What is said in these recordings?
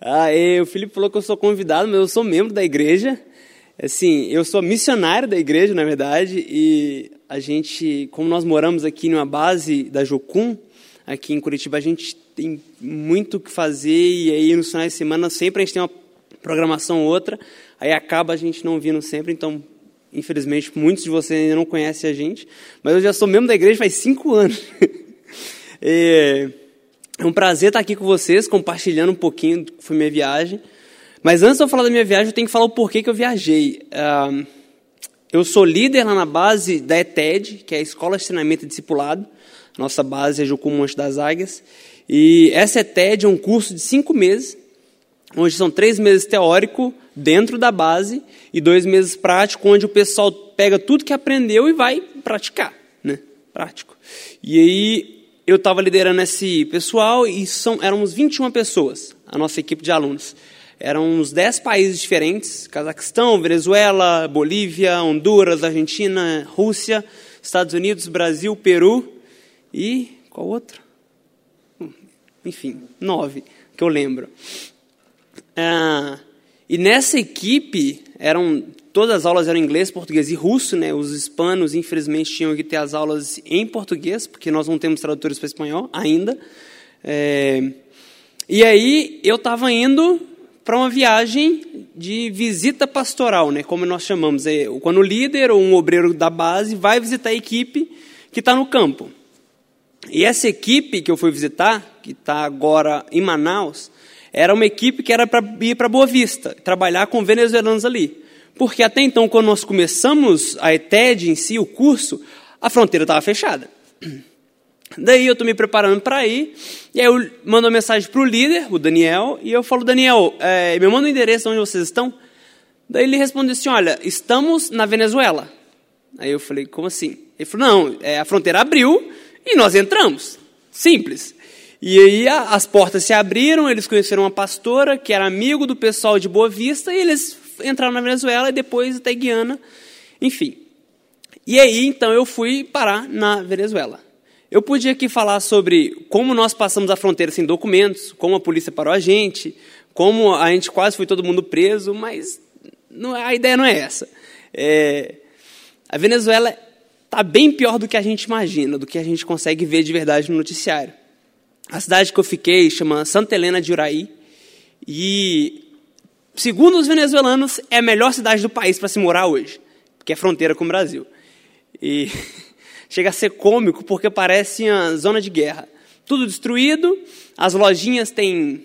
Ah, e o Felipe falou que eu sou convidado, mas eu sou membro da igreja. Assim, eu sou missionário da igreja, na verdade, e a gente, como nós moramos aqui numa base da Jocum, aqui em Curitiba, a gente tem muito o que fazer, e aí nos finais de semana sempre a gente tem uma programação ou outra, aí acaba a gente não vindo sempre, então, infelizmente, muitos de vocês ainda não conhecem a gente, mas eu já sou membro da igreja faz cinco anos. é, é um prazer estar aqui com vocês, compartilhando um pouquinho do que foi minha viagem. Mas antes de eu falar da minha viagem, eu tenho que falar o porquê que eu viajei. Uh, eu sou líder lá na base da ETED, que é a Escola de Treinamento e Discipulado. Nossa base é Jucum Monte das Águias. E essa ETED é um curso de cinco meses, onde são três meses teórico dentro da base e dois meses prático, onde o pessoal pega tudo que aprendeu e vai praticar, né? Prático. E aí eu estava liderando esse pessoal e são, éramos 21 pessoas, a nossa equipe de alunos. Eram uns 10 países diferentes: Cazaquistão, Venezuela, Bolívia, Honduras, Argentina, Rússia, Estados Unidos, Brasil, Peru e qual outro? Hum, enfim, nove que eu lembro. Ah, e nessa equipe eram todas as aulas eram inglês, português e russo, né? Os hispanos, infelizmente, tinham que ter as aulas em português, porque nós não temos tradutores para espanhol ainda. É... E aí eu estava indo para uma viagem de visita pastoral, né? Como nós chamamos, é quando o líder ou um obreiro da base vai visitar a equipe que está no campo. E essa equipe que eu fui visitar, que está agora em Manaus, era uma equipe que era para ir para Boa Vista, trabalhar com venezuelanos ali. Porque até então, quando nós começamos a ETED em si, o curso, a fronteira estava fechada. Daí eu estou me preparando para ir, e aí eu mando uma mensagem para o líder, o Daniel, e eu falo, Daniel, é, me manda o endereço onde vocês estão. Daí ele respondeu assim, olha, estamos na Venezuela. Aí eu falei, como assim? Ele falou, não, é, a fronteira abriu e nós entramos. Simples. E aí a, as portas se abriram, eles conheceram uma pastora que era amigo do pessoal de Boa Vista, e eles entraram na Venezuela e depois até Guiana, enfim. E aí, então, eu fui parar na Venezuela. Eu podia aqui falar sobre como nós passamos a fronteira sem documentos, como a polícia parou a gente, como a gente quase foi todo mundo preso, mas não, a ideia não é essa. É, a Venezuela está bem pior do que a gente imagina, do que a gente consegue ver de verdade no noticiário. A cidade que eu fiquei chama Santa Helena de Uraí, e segundo os venezuelanos, é a melhor cidade do país para se morar hoje, porque é fronteira com o Brasil. E chega a ser cômico porque parece uma zona de guerra. Tudo destruído, as lojinhas têm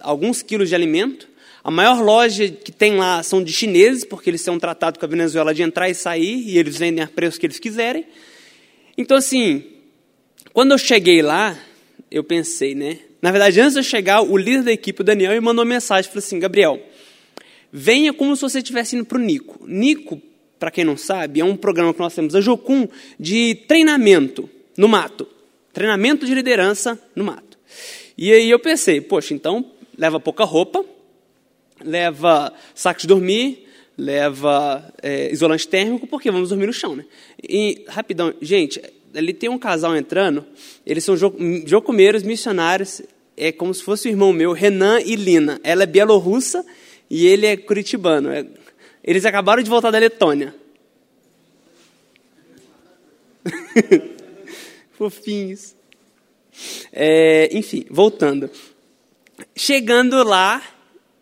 alguns quilos de alimento. A maior loja que tem lá são de chineses, porque eles têm um tratado com a Venezuela de entrar e sair, e eles vendem a preço que eles quiserem. Então, assim, quando eu cheguei lá, eu pensei, né? Na verdade, antes de eu chegar, o líder da equipe, o Daniel, me mandou uma mensagem, falou assim, Gabriel, venha como se você estivesse indo para o Nico. Nico, para quem não sabe, é um programa que nós temos a Jocum de treinamento no mato. Treinamento de liderança no mato. E aí eu pensei, poxa, então leva pouca roupa, leva saco de dormir, leva é, isolante térmico, porque vamos dormir no chão, né? E, rapidão, gente, ali tem um casal entrando, eles são jocumeiros missionários, é como se fosse o irmão meu, Renan e Lina. Ela é bielorrussa e ele é curitibano. É, eles acabaram de voltar da Letônia. Fofinhos. É, enfim, voltando. Chegando lá,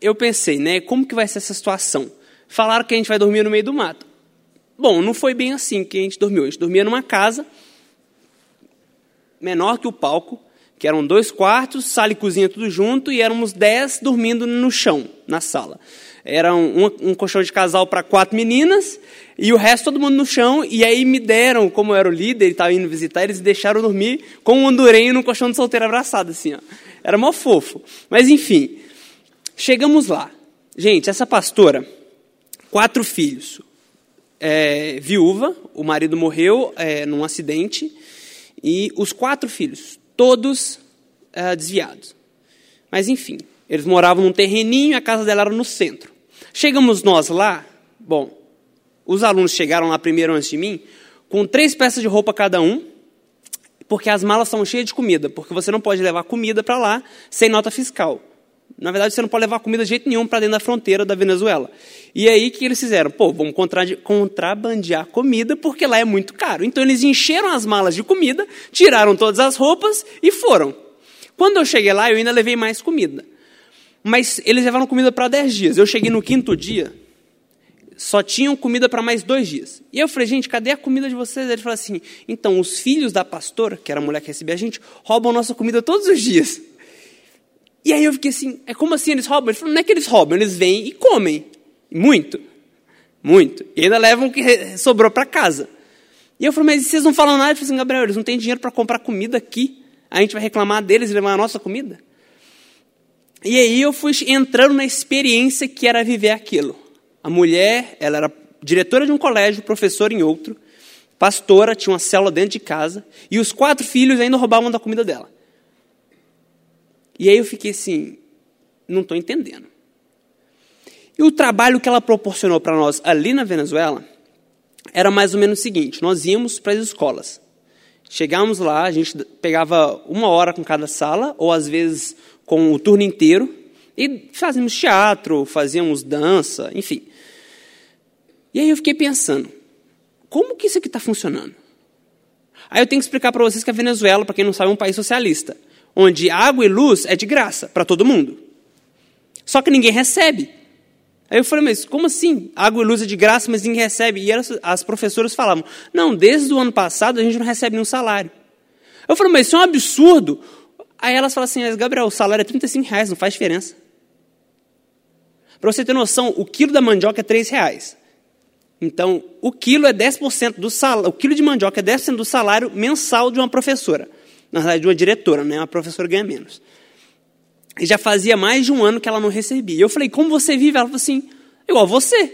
eu pensei, né, como que vai ser essa situação? Falaram que a gente vai dormir no meio do mato. Bom, não foi bem assim que a gente dormiu. A gente dormia numa casa menor que o palco, que eram dois quartos, sala e cozinha tudo junto, e éramos dez dormindo no chão, na sala. Era um, um colchão de casal para quatro meninas, e o resto todo mundo no chão, e aí me deram, como eu era o líder e estava indo visitar, eles deixaram dormir com um andurenho no colchão de solteiro abraçado, assim, ó. Era mó fofo. Mas enfim, chegamos lá. Gente, essa pastora, quatro filhos, é, viúva, o marido morreu é, num acidente, e os quatro filhos, todos uh, desviados. Mas enfim, eles moravam num terreninho, a casa dela era no centro. Chegamos nós lá, bom, os alunos chegaram lá primeiro antes de mim, com três peças de roupa cada um, porque as malas são cheias de comida, porque você não pode levar comida para lá sem nota fiscal. Na verdade, você não pode levar comida de jeito nenhum para dentro da fronteira da Venezuela. E aí, o que eles fizeram? Pô, vamos contrabandear comida, porque lá é muito caro. Então, eles encheram as malas de comida, tiraram todas as roupas e foram. Quando eu cheguei lá, eu ainda levei mais comida. Mas eles levaram comida para 10 dias. Eu cheguei no quinto dia, só tinham comida para mais dois dias. E eu falei, gente, cadê a comida de vocês? Ele falou assim: então, os filhos da pastora, que era a mulher que recebia a gente, roubam nossa comida todos os dias. E aí eu fiquei assim: é como assim eles roubam? Ele falou: não é que eles roubam, eles vêm e comem. Muito. Muito. E ainda levam o que sobrou para casa. E eu falei: mas vocês não falam nada? Ele falou assim: Gabriel, eles não têm dinheiro para comprar comida aqui. A gente vai reclamar deles e levar a nossa comida? E aí eu fui entrando na experiência que era viver aquilo. A mulher, ela era diretora de um colégio, professora em outro, pastora, tinha uma célula dentro de casa, e os quatro filhos ainda roubavam da comida dela. E aí eu fiquei assim, não estou entendendo. E o trabalho que ela proporcionou para nós ali na Venezuela era mais ou menos o seguinte: nós íamos para as escolas. Chegávamos lá, a gente pegava uma hora com cada sala, ou às vezes com o turno inteiro, e fazíamos teatro, fazíamos dança, enfim. E aí eu fiquei pensando, como que isso aqui está funcionando? Aí eu tenho que explicar para vocês que a Venezuela, para quem não sabe, é um país socialista, onde água e luz é de graça para todo mundo. Só que ninguém recebe. Aí eu falei, mas como assim? Água e luz é de graça, mas ninguém recebe. E elas, as professoras falavam, não, desde o ano passado a gente não recebe nenhum salário. Eu falei, mas isso é um absurdo. Aí elas falaram assim, mas Gabriel, o salário é 35 reais, não faz diferença. Para você ter noção, o quilo da mandioca é 3 reais. Então, o quilo é 10% do salário, o quilo de mandioca é 10% do salário mensal de uma professora. Na verdade, de uma diretora, né? Uma professora ganha menos. E já fazia mais de um ano que ela não recebia. Eu falei, como você vive? Ela falou assim, igual você.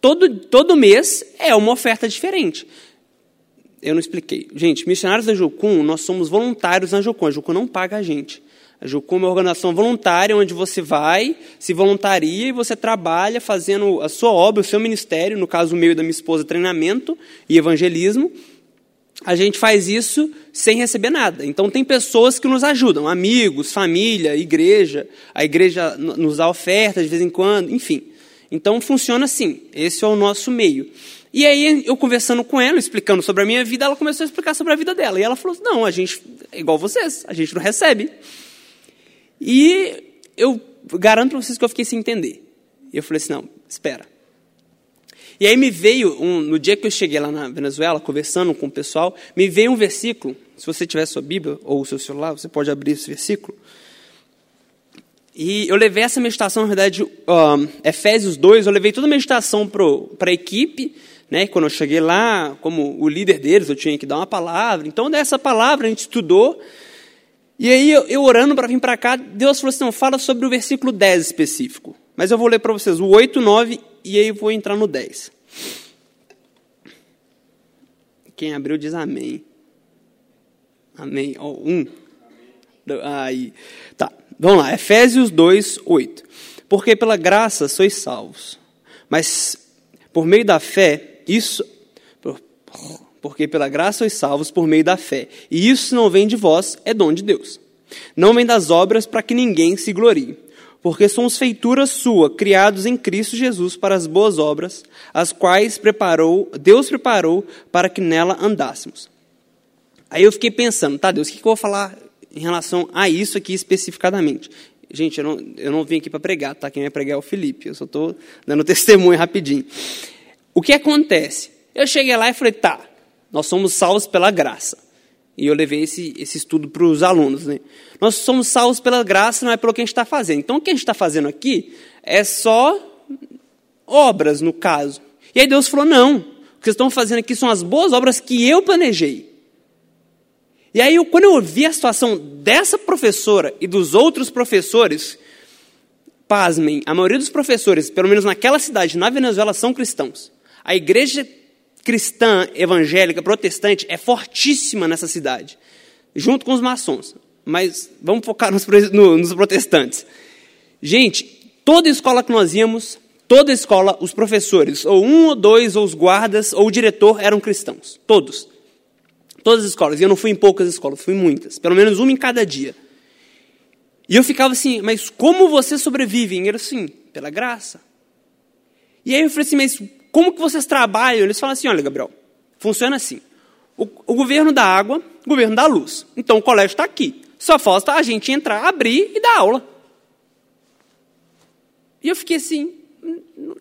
Todo, todo mês é uma oferta diferente. Eu não expliquei. Gente, missionários da Jocum, nós somos voluntários na Jocum. A Jocum não paga a gente. A Jucum é uma organização voluntária onde você vai, se voluntaria e você trabalha fazendo a sua obra, o seu ministério, no caso o meu e da minha esposa, treinamento e evangelismo. A gente faz isso sem receber nada. Então tem pessoas que nos ajudam, amigos, família, igreja. A igreja nos dá ofertas de vez em quando, enfim. Então funciona assim. Esse é o nosso meio. E aí eu conversando com ela, explicando sobre a minha vida, ela começou a explicar sobre a vida dela. E ela falou: "Não, a gente é igual vocês, a gente não recebe". E eu garanto para vocês que eu fiquei sem entender. E eu falei assim: não, espera. E aí me veio, um, no dia que eu cheguei lá na Venezuela, conversando com o pessoal, me veio um versículo. Se você tiver sua Bíblia ou o seu celular, você pode abrir esse versículo. E eu levei essa meditação, na verdade, um, Efésios 2, eu levei toda a meditação para a equipe, né? Quando eu cheguei lá, como o líder deles, eu tinha que dar uma palavra. Então, dessa palavra a gente estudou. E aí, eu, eu orando para vir para cá, Deus falou assim: não, fala sobre o versículo 10 específico. Mas eu vou ler para vocês o 8, 9 e aí vou entrar no 10. Quem abriu diz amém. Amém. Ó, oh, um. Aí. Tá, vamos lá. Efésios 2, 8. Porque pela graça sois salvos. Mas por meio da fé, isso porque pela graça sois salvos por meio da fé. E isso não vem de vós, é dom de Deus. Não vem das obras para que ninguém se glorie. Porque somos feitura sua, criados em Cristo Jesus para as boas obras, as quais preparou, Deus preparou para que nela andássemos. Aí eu fiquei pensando, tá, Deus, o que eu vou falar em relação a isso aqui especificadamente? Gente, eu não, eu não vim aqui para pregar, tá? Quem vai pregar é o Felipe, eu só estou dando testemunho rapidinho. O que acontece? Eu cheguei lá e falei, tá, nós somos salvos pela graça. E eu levei esse, esse estudo para os alunos. Né? Nós somos salvos pela graça, não é pelo que a gente está fazendo. Então, o que a gente está fazendo aqui é só obras, no caso. E aí Deus falou: não, o que vocês estão fazendo aqui são as boas obras que eu planejei. E aí, quando eu ouvi a situação dessa professora e dos outros professores, pasmem, a maioria dos professores, pelo menos naquela cidade, na Venezuela, são cristãos. A igreja cristã, evangélica, protestante é fortíssima nessa cidade, junto com os maçons. Mas vamos focar nos, nos protestantes. Gente, toda escola que nós íamos, toda escola, os professores, ou um ou dois, ou os guardas, ou o diretor eram cristãos. Todos. Todas as escolas. E eu não fui em poucas escolas, fui em muitas. Pelo menos uma em cada dia. E eu ficava assim, mas como você sobrevive? E ele assim, pela graça. E aí eu falei assim, mas como que vocês trabalham? Eles falam assim, olha, Gabriel, funciona assim. O, o governo dá água, o governo dá luz. Então o colégio está aqui. Só falta a gente entrar, abrir e dar aula. E eu fiquei assim,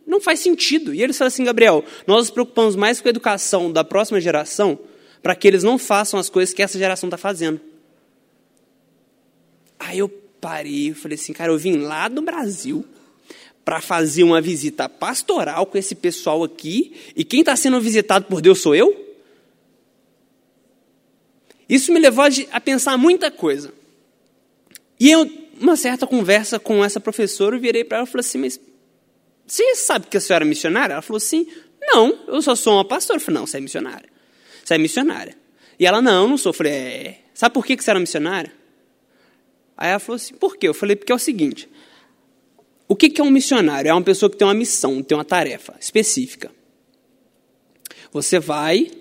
não faz sentido. E eles falaram assim, Gabriel, nós nos preocupamos mais com a educação da próxima geração para que eles não façam as coisas que essa geração está fazendo. Aí eu parei e falei assim, cara, eu vim lá do Brasil para fazer uma visita pastoral com esse pessoal aqui, e quem está sendo visitado por Deus sou eu? Isso me levou a pensar muita coisa. E eu, uma certa conversa com essa professora, eu virei para ela e falei assim, mas você sabe que a senhora é missionária? Ela falou assim, não, eu só sou uma pastora. Eu falei, não, você é missionária. Você é missionária. E ela, não, não sou. Eu falei, é, sabe por que você era missionária? Aí ela falou assim, por quê? Eu falei, porque é o seguinte, o que é um missionário? É uma pessoa que tem uma missão, tem uma tarefa específica. Você vai,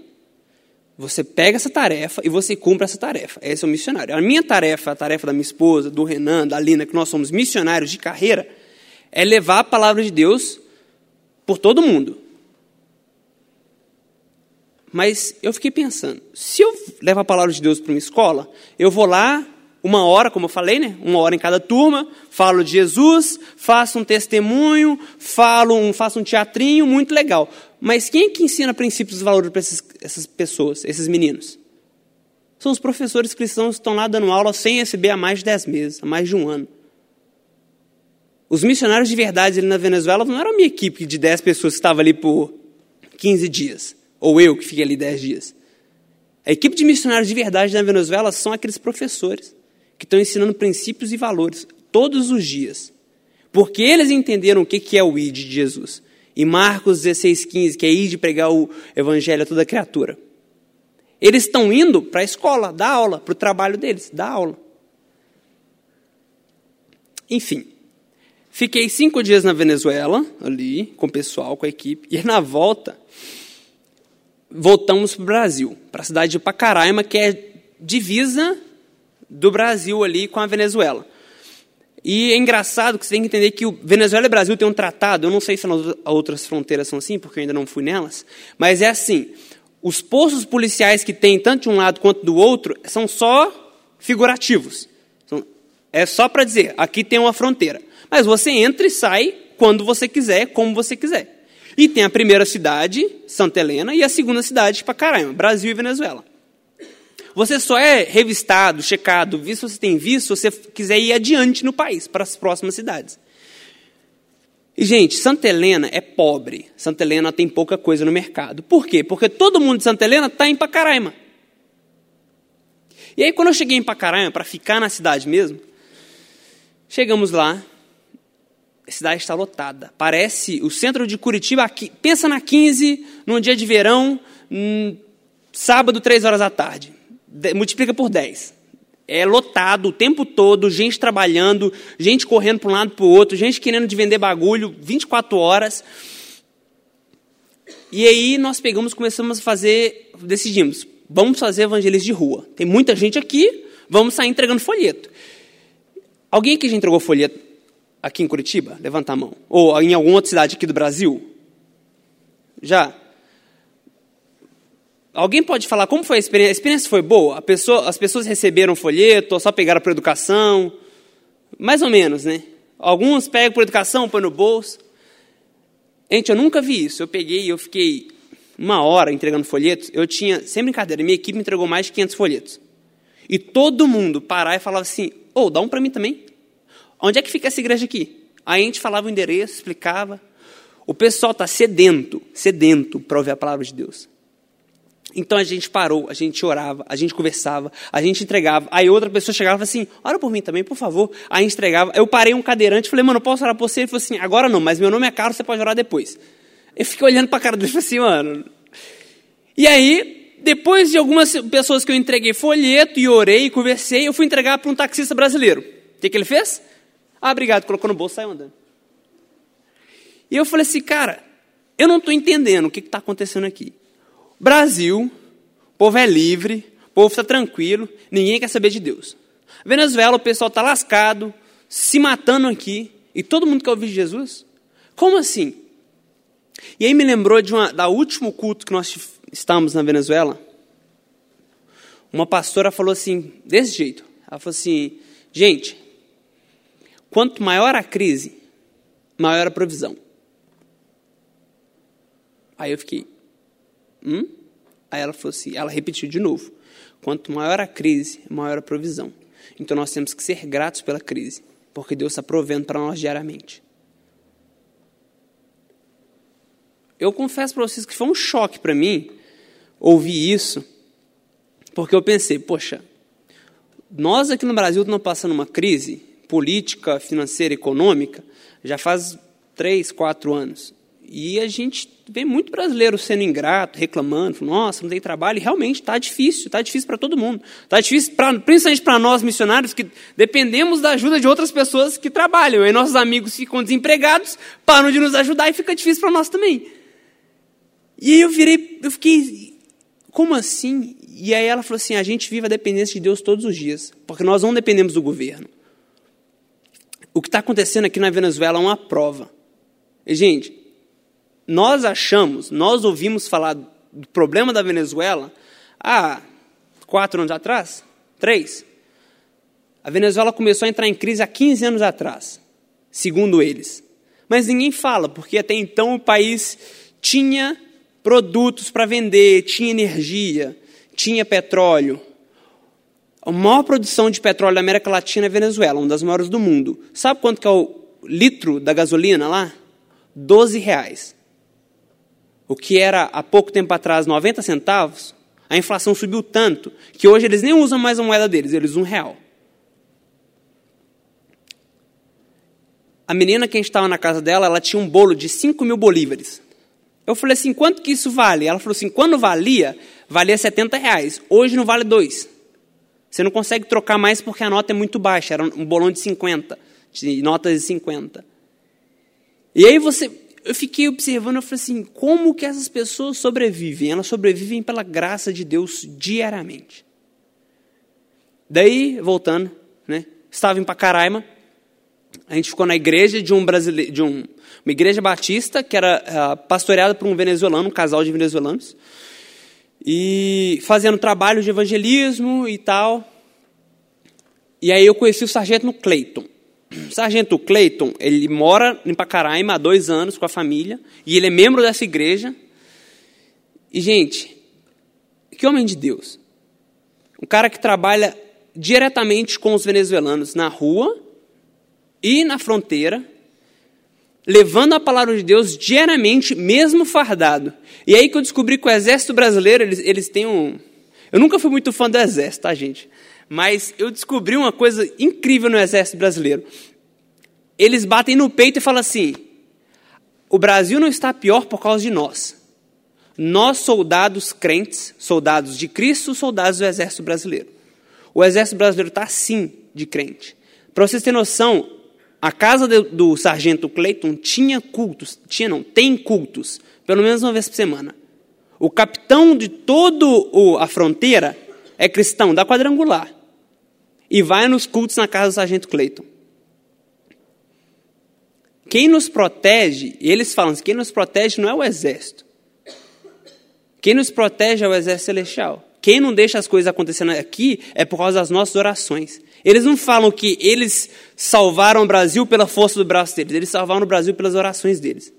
você pega essa tarefa e você cumpre essa tarefa. Esse é o missionário. A minha tarefa, a tarefa da minha esposa, do Renan, da Lina, que nós somos missionários de carreira, é levar a palavra de Deus por todo mundo. Mas eu fiquei pensando, se eu levo a palavra de Deus para uma escola, eu vou lá, uma hora, como eu falei, né? Uma hora em cada turma, falo de Jesus, faço um testemunho, falo um, faço um teatrinho, muito legal. Mas quem é que ensina princípios e valores para essas pessoas, esses meninos? São os professores cristãos que estão lá dando aula sem receber há mais de dez meses, há mais de um ano. Os missionários de verdade ali na Venezuela não era a minha equipe de dez pessoas que estava ali por 15 dias, ou eu que fiquei ali dez dias. A equipe de missionários de verdade na Venezuela são aqueles professores que estão ensinando princípios e valores todos os dias. Porque eles entenderam o que é o ID de Jesus. E Marcos 16,15, que é ir de pregar o evangelho a toda criatura. Eles estão indo para a escola, dar aula, para o trabalho deles, dar aula. Enfim, fiquei cinco dias na Venezuela, ali, com o pessoal, com a equipe, e na volta, voltamos para o Brasil, para a cidade de Pacaraima, que é divisa do Brasil ali com a Venezuela. E é engraçado que você tem que entender que o Venezuela e o Brasil têm um tratado, eu não sei se nas outras fronteiras são assim, porque eu ainda não fui nelas, mas é assim, os postos policiais que tem tanto de um lado quanto do outro são só figurativos. É só para dizer, aqui tem uma fronteira. Mas você entra e sai quando você quiser, como você quiser. E tem a primeira cidade, Santa Helena, e a segunda cidade, Pacaraima, Brasil e Venezuela. Você só é revistado, checado, visto se você tem visto, se você quiser ir adiante no país, para as próximas cidades. E, gente, Santa Helena é pobre. Santa Helena tem pouca coisa no mercado. Por quê? Porque todo mundo de Santa Helena está em Pacaraima. E aí, quando eu cheguei em Pacaraima, para ficar na cidade mesmo, chegamos lá, a cidade está lotada. Parece o centro de Curitiba, pensa na 15, num dia de verão, hum, sábado, três horas da tarde multiplica por 10. É lotado o tempo todo, gente trabalhando, gente correndo para um lado para o outro, gente querendo de vender bagulho 24 horas. E aí nós pegamos, começamos a fazer, decidimos, vamos fazer evangelismo de rua. Tem muita gente aqui, vamos sair entregando folheto. Alguém aqui já entregou folheto aqui em Curitiba? Levanta a mão. Ou em alguma outra cidade aqui do Brasil? Já? Alguém pode falar como foi a experiência? A experiência foi boa? Pessoa, as pessoas receberam folheto só pegaram por educação? Mais ou menos, né? Alguns pegam por educação, põem no bolso. Gente, eu nunca vi isso. Eu peguei e eu fiquei uma hora entregando folhetos. Eu tinha, sem brincadeira, minha equipe entregou mais de 500 folhetos. E todo mundo parar e falava assim: Ô, oh, dá um para mim também. Onde é que fica essa igreja aqui? Aí a gente falava o endereço, explicava. O pessoal está sedento, sedento para ouvir a palavra de Deus. Então a gente parou, a gente orava, a gente conversava, a gente entregava. Aí outra pessoa chegava e assim, ora por mim também, por favor. Aí entregava. Eu parei um cadeirante e falei, mano, posso orar por você? Ele falou assim, agora não, mas meu nome é Carlos, você pode orar depois. Eu fiquei olhando para a cara dele e falei assim, mano. E aí, depois de algumas pessoas que eu entreguei folheto e orei e conversei, eu fui entregar para um taxista brasileiro. O que, que ele fez? Ah, obrigado, colocou no bolso e saiu andando. E eu falei assim, cara, eu não estou entendendo o que está acontecendo aqui. Brasil, o povo é livre, o povo está tranquilo, ninguém quer saber de Deus. Venezuela, o pessoal está lascado, se matando aqui, e todo mundo quer ouvir Jesus? Como assim? E aí me lembrou de uma, da último culto que nós estávamos na Venezuela. Uma pastora falou assim, desse jeito. Ela falou assim, gente, quanto maior a crise, maior a provisão. Aí eu fiquei, hum? Aí ela falou assim, ela repetiu de novo. Quanto maior a crise, maior a provisão. Então nós temos que ser gratos pela crise, porque Deus está provendo para nós diariamente. Eu confesso para vocês que foi um choque para mim ouvir isso, porque eu pensei, poxa, nós aqui no Brasil estamos passando uma crise política, financeira, econômica, já faz três, quatro anos. E a gente vê muito brasileiro sendo ingrato, reclamando, nossa, não tem trabalho, e realmente está difícil, está difícil para todo mundo. Está difícil, pra, principalmente para nós missionários, que dependemos da ajuda de outras pessoas que trabalham. E nossos amigos ficam desempregados, param de nos ajudar e fica difícil para nós também. E aí eu virei, eu fiquei, como assim? E aí ela falou assim: a gente vive a dependência de Deus todos os dias, porque nós não dependemos do governo. O que está acontecendo aqui na Venezuela é uma prova. E, gente, nós achamos, nós ouvimos falar do problema da Venezuela há quatro anos atrás? Três? A Venezuela começou a entrar em crise há 15 anos atrás, segundo eles. Mas ninguém fala, porque até então o país tinha produtos para vender, tinha energia, tinha petróleo. A maior produção de petróleo da América Latina é a Venezuela, uma das maiores do mundo. Sabe quanto que é o litro da gasolina lá? 12 reais. O que era há pouco tempo atrás 90 centavos, a inflação subiu tanto que hoje eles nem usam mais a moeda deles, eles usam um real. A menina que a gente estava na casa dela, ela tinha um bolo de 5 mil bolívares. Eu falei assim, quanto que isso vale? Ela falou assim, quando valia, valia 70 reais. Hoje não vale dois. Você não consegue trocar mais porque a nota é muito baixa. Era um bolão de 50, de notas de 50. E aí você, eu fiquei observando, eu falei assim, como que essas pessoas sobrevivem? Elas sobrevivem pela graça de Deus diariamente. Daí, voltando, né, estava em Pacaraima, a gente ficou na igreja de um brasileiro, de um, uma igreja batista que era uh, pastoreada por um venezuelano, um casal de venezuelanos, e fazendo trabalho de evangelismo e tal. E aí eu conheci o sargento Clayton. Sargento Clayton, ele mora em Pacaraima há dois anos com a família, e ele é membro dessa igreja. E, gente, que homem de Deus. Um cara que trabalha diretamente com os venezuelanos na rua e na fronteira, levando a palavra de Deus diariamente, mesmo fardado. E aí que eu descobri que o exército brasileiro, eles, eles têm um... Eu nunca fui muito fã do exército, tá, gente? Mas eu descobri uma coisa incrível no exército brasileiro. Eles batem no peito e falam assim: o Brasil não está pior por causa de nós. Nós, soldados crentes, soldados de Cristo, soldados do exército brasileiro. O exército brasileiro está sim de crente. Para vocês terem noção, a casa do, do sargento Clayton tinha cultos, tinha não, tem cultos, pelo menos uma vez por semana. O capitão de toda a fronteira é cristão, da quadrangular. E vai nos cultos na casa do sargento Clayton. Quem nos protege, eles falam, quem nos protege não é o exército. Quem nos protege é o exército celestial. Quem não deixa as coisas acontecendo aqui é por causa das nossas orações. Eles não falam que eles salvaram o Brasil pela força do braço deles, eles salvaram o Brasil pelas orações deles.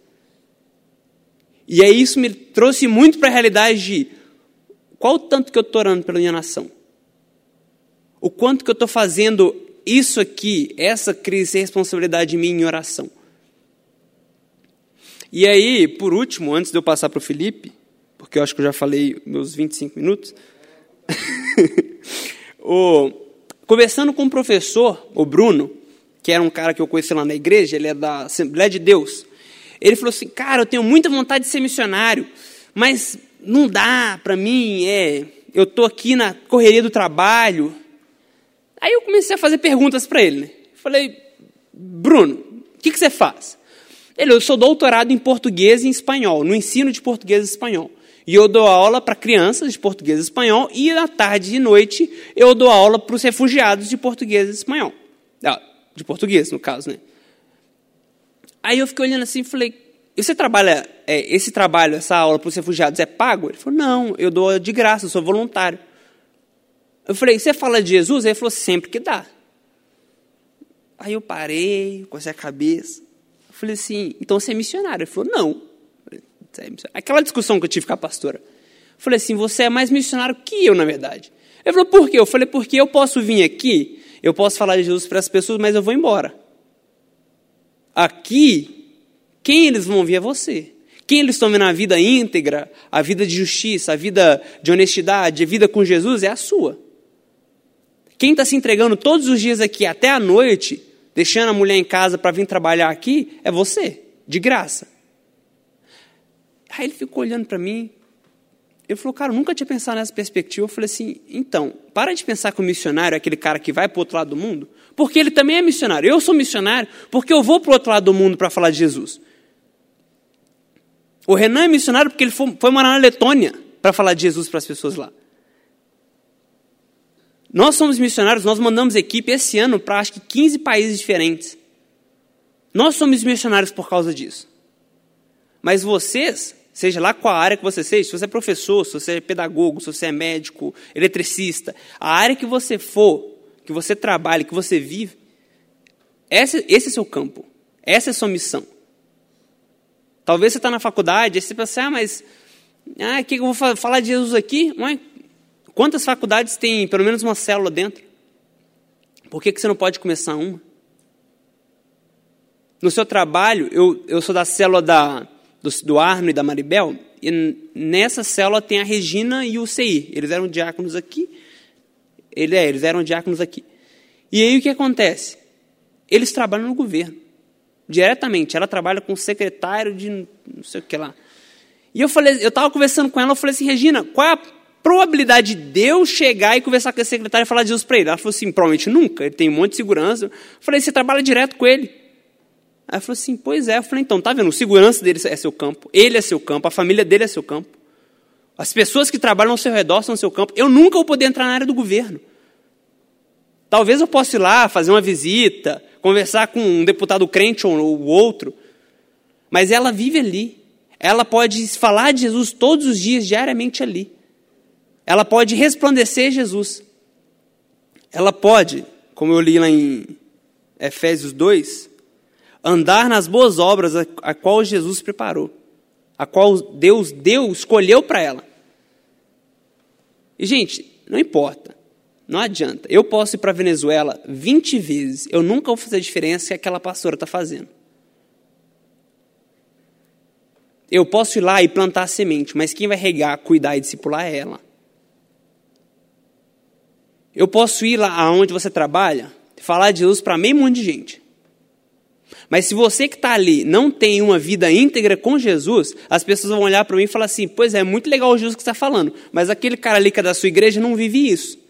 E aí isso me trouxe muito para a realidade de qual o tanto que eu estou orando pela minha nação? O quanto que eu estou fazendo isso aqui, essa crise, ser responsabilidade de mim em oração? E aí, por último, antes de eu passar para o Felipe, porque eu acho que eu já falei meus 25 minutos, o, conversando com o professor, o Bruno, que era um cara que eu conheci lá na igreja, ele é da Assembleia de Deus, ele falou assim, cara, eu tenho muita vontade de ser missionário, mas não dá para mim, é, eu estou aqui na correria do trabalho. Aí eu comecei a fazer perguntas para ele. Né? Falei, Bruno, o que, que você faz? Ele, eu sou doutorado em português e em espanhol, no ensino de português e espanhol. E eu dou aula para crianças de português e espanhol, e à tarde e noite eu dou aula para os refugiados de português e espanhol. Ah, de português, no caso, né? Aí eu fiquei olhando assim e falei, você trabalha, é, esse trabalho, essa aula para os refugiados é pago? Ele falou, não, eu dou de graça, eu sou voluntário. Eu falei, você fala de Jesus? Ele falou, sempre que dá. Aí eu parei, com a cabeça. Eu falei assim, então você é missionário? Ele falou, não. É Aquela discussão que eu tive com a pastora. Eu falei assim, você é mais missionário que eu, na verdade. Ele falou, por quê? Eu falei, porque eu posso vir aqui, eu posso falar de Jesus para as pessoas, mas eu vou embora. Aqui, quem eles vão ver é você. Quem eles estão vendo a vida íntegra, a vida de justiça, a vida de honestidade, a vida com Jesus é a sua. Quem está se entregando todos os dias aqui até a noite, deixando a mulher em casa para vir trabalhar aqui, é você, de graça. Aí ele ficou olhando para mim. Ele falou, cara, eu nunca tinha pensado nessa perspectiva. Eu falei assim, então, para de pensar que o missionário é aquele cara que vai para o outro lado do mundo, porque ele também é missionário. Eu sou missionário porque eu vou para o outro lado do mundo para falar de Jesus. O Renan é missionário porque ele foi, foi morar na Letônia para falar de Jesus para as pessoas lá. Nós somos missionários, nós mandamos equipe esse ano para acho que 15 países diferentes. Nós somos missionários por causa disso. Mas vocês, seja lá qual a área que você seja, se você é professor, se você é pedagogo, se você é médico, eletricista, a área que você for, que você trabalhe, que você vive, esse, esse é seu campo, essa é a sua missão. Talvez você está na faculdade, e você pensa, ah, mas ah, que eu vou falar de Jesus aqui? Quantas faculdades tem pelo menos uma célula dentro? Por que, que você não pode começar uma? No seu trabalho, eu, eu sou da célula da, do, do Arno e da Maribel, e nessa célula tem a Regina e o CI. Eles eram diáconos aqui. Ele, é, eles eram diáconos aqui. E aí o que acontece? Eles trabalham no governo. Diretamente. Ela trabalha com secretário de não sei o que lá. E eu falei, eu estava conversando com ela, eu falei assim, Regina, qual é a probabilidade de eu chegar e conversar com esse secretário e falar de Jesus para ele? Ela falou assim, provavelmente nunca, ele tem um monte de segurança. Eu falei, você trabalha direto com ele. Aí ela falou assim, pois é. Eu falei, então, tá vendo, o segurança dele é seu campo, ele é seu campo, a família dele é seu campo. As pessoas que trabalham ao seu redor são seu campo. Eu nunca vou poder entrar na área do governo. Talvez eu possa ir lá, fazer uma visita, conversar com um deputado crente ou outro, mas ela vive ali. Ela pode falar de Jesus todos os dias, diariamente ali ela pode resplandecer Jesus. Ela pode, como eu li lá em Efésios 2, andar nas boas obras a, a qual Jesus preparou, a qual Deus deu, escolheu para ela. E, gente, não importa, não adianta. Eu posso ir para a Venezuela 20 vezes, eu nunca vou fazer a diferença que aquela pastora está fazendo. Eu posso ir lá e plantar a semente, mas quem vai regar, cuidar e discipular é ela. Eu posso ir lá aonde você trabalha, falar de Jesus para meio monte de gente. Mas se você que está ali não tem uma vida íntegra com Jesus, as pessoas vão olhar para mim e falar assim: pois é, é muito legal o Jesus que está falando, mas aquele cara ali que é da sua igreja não vive isso.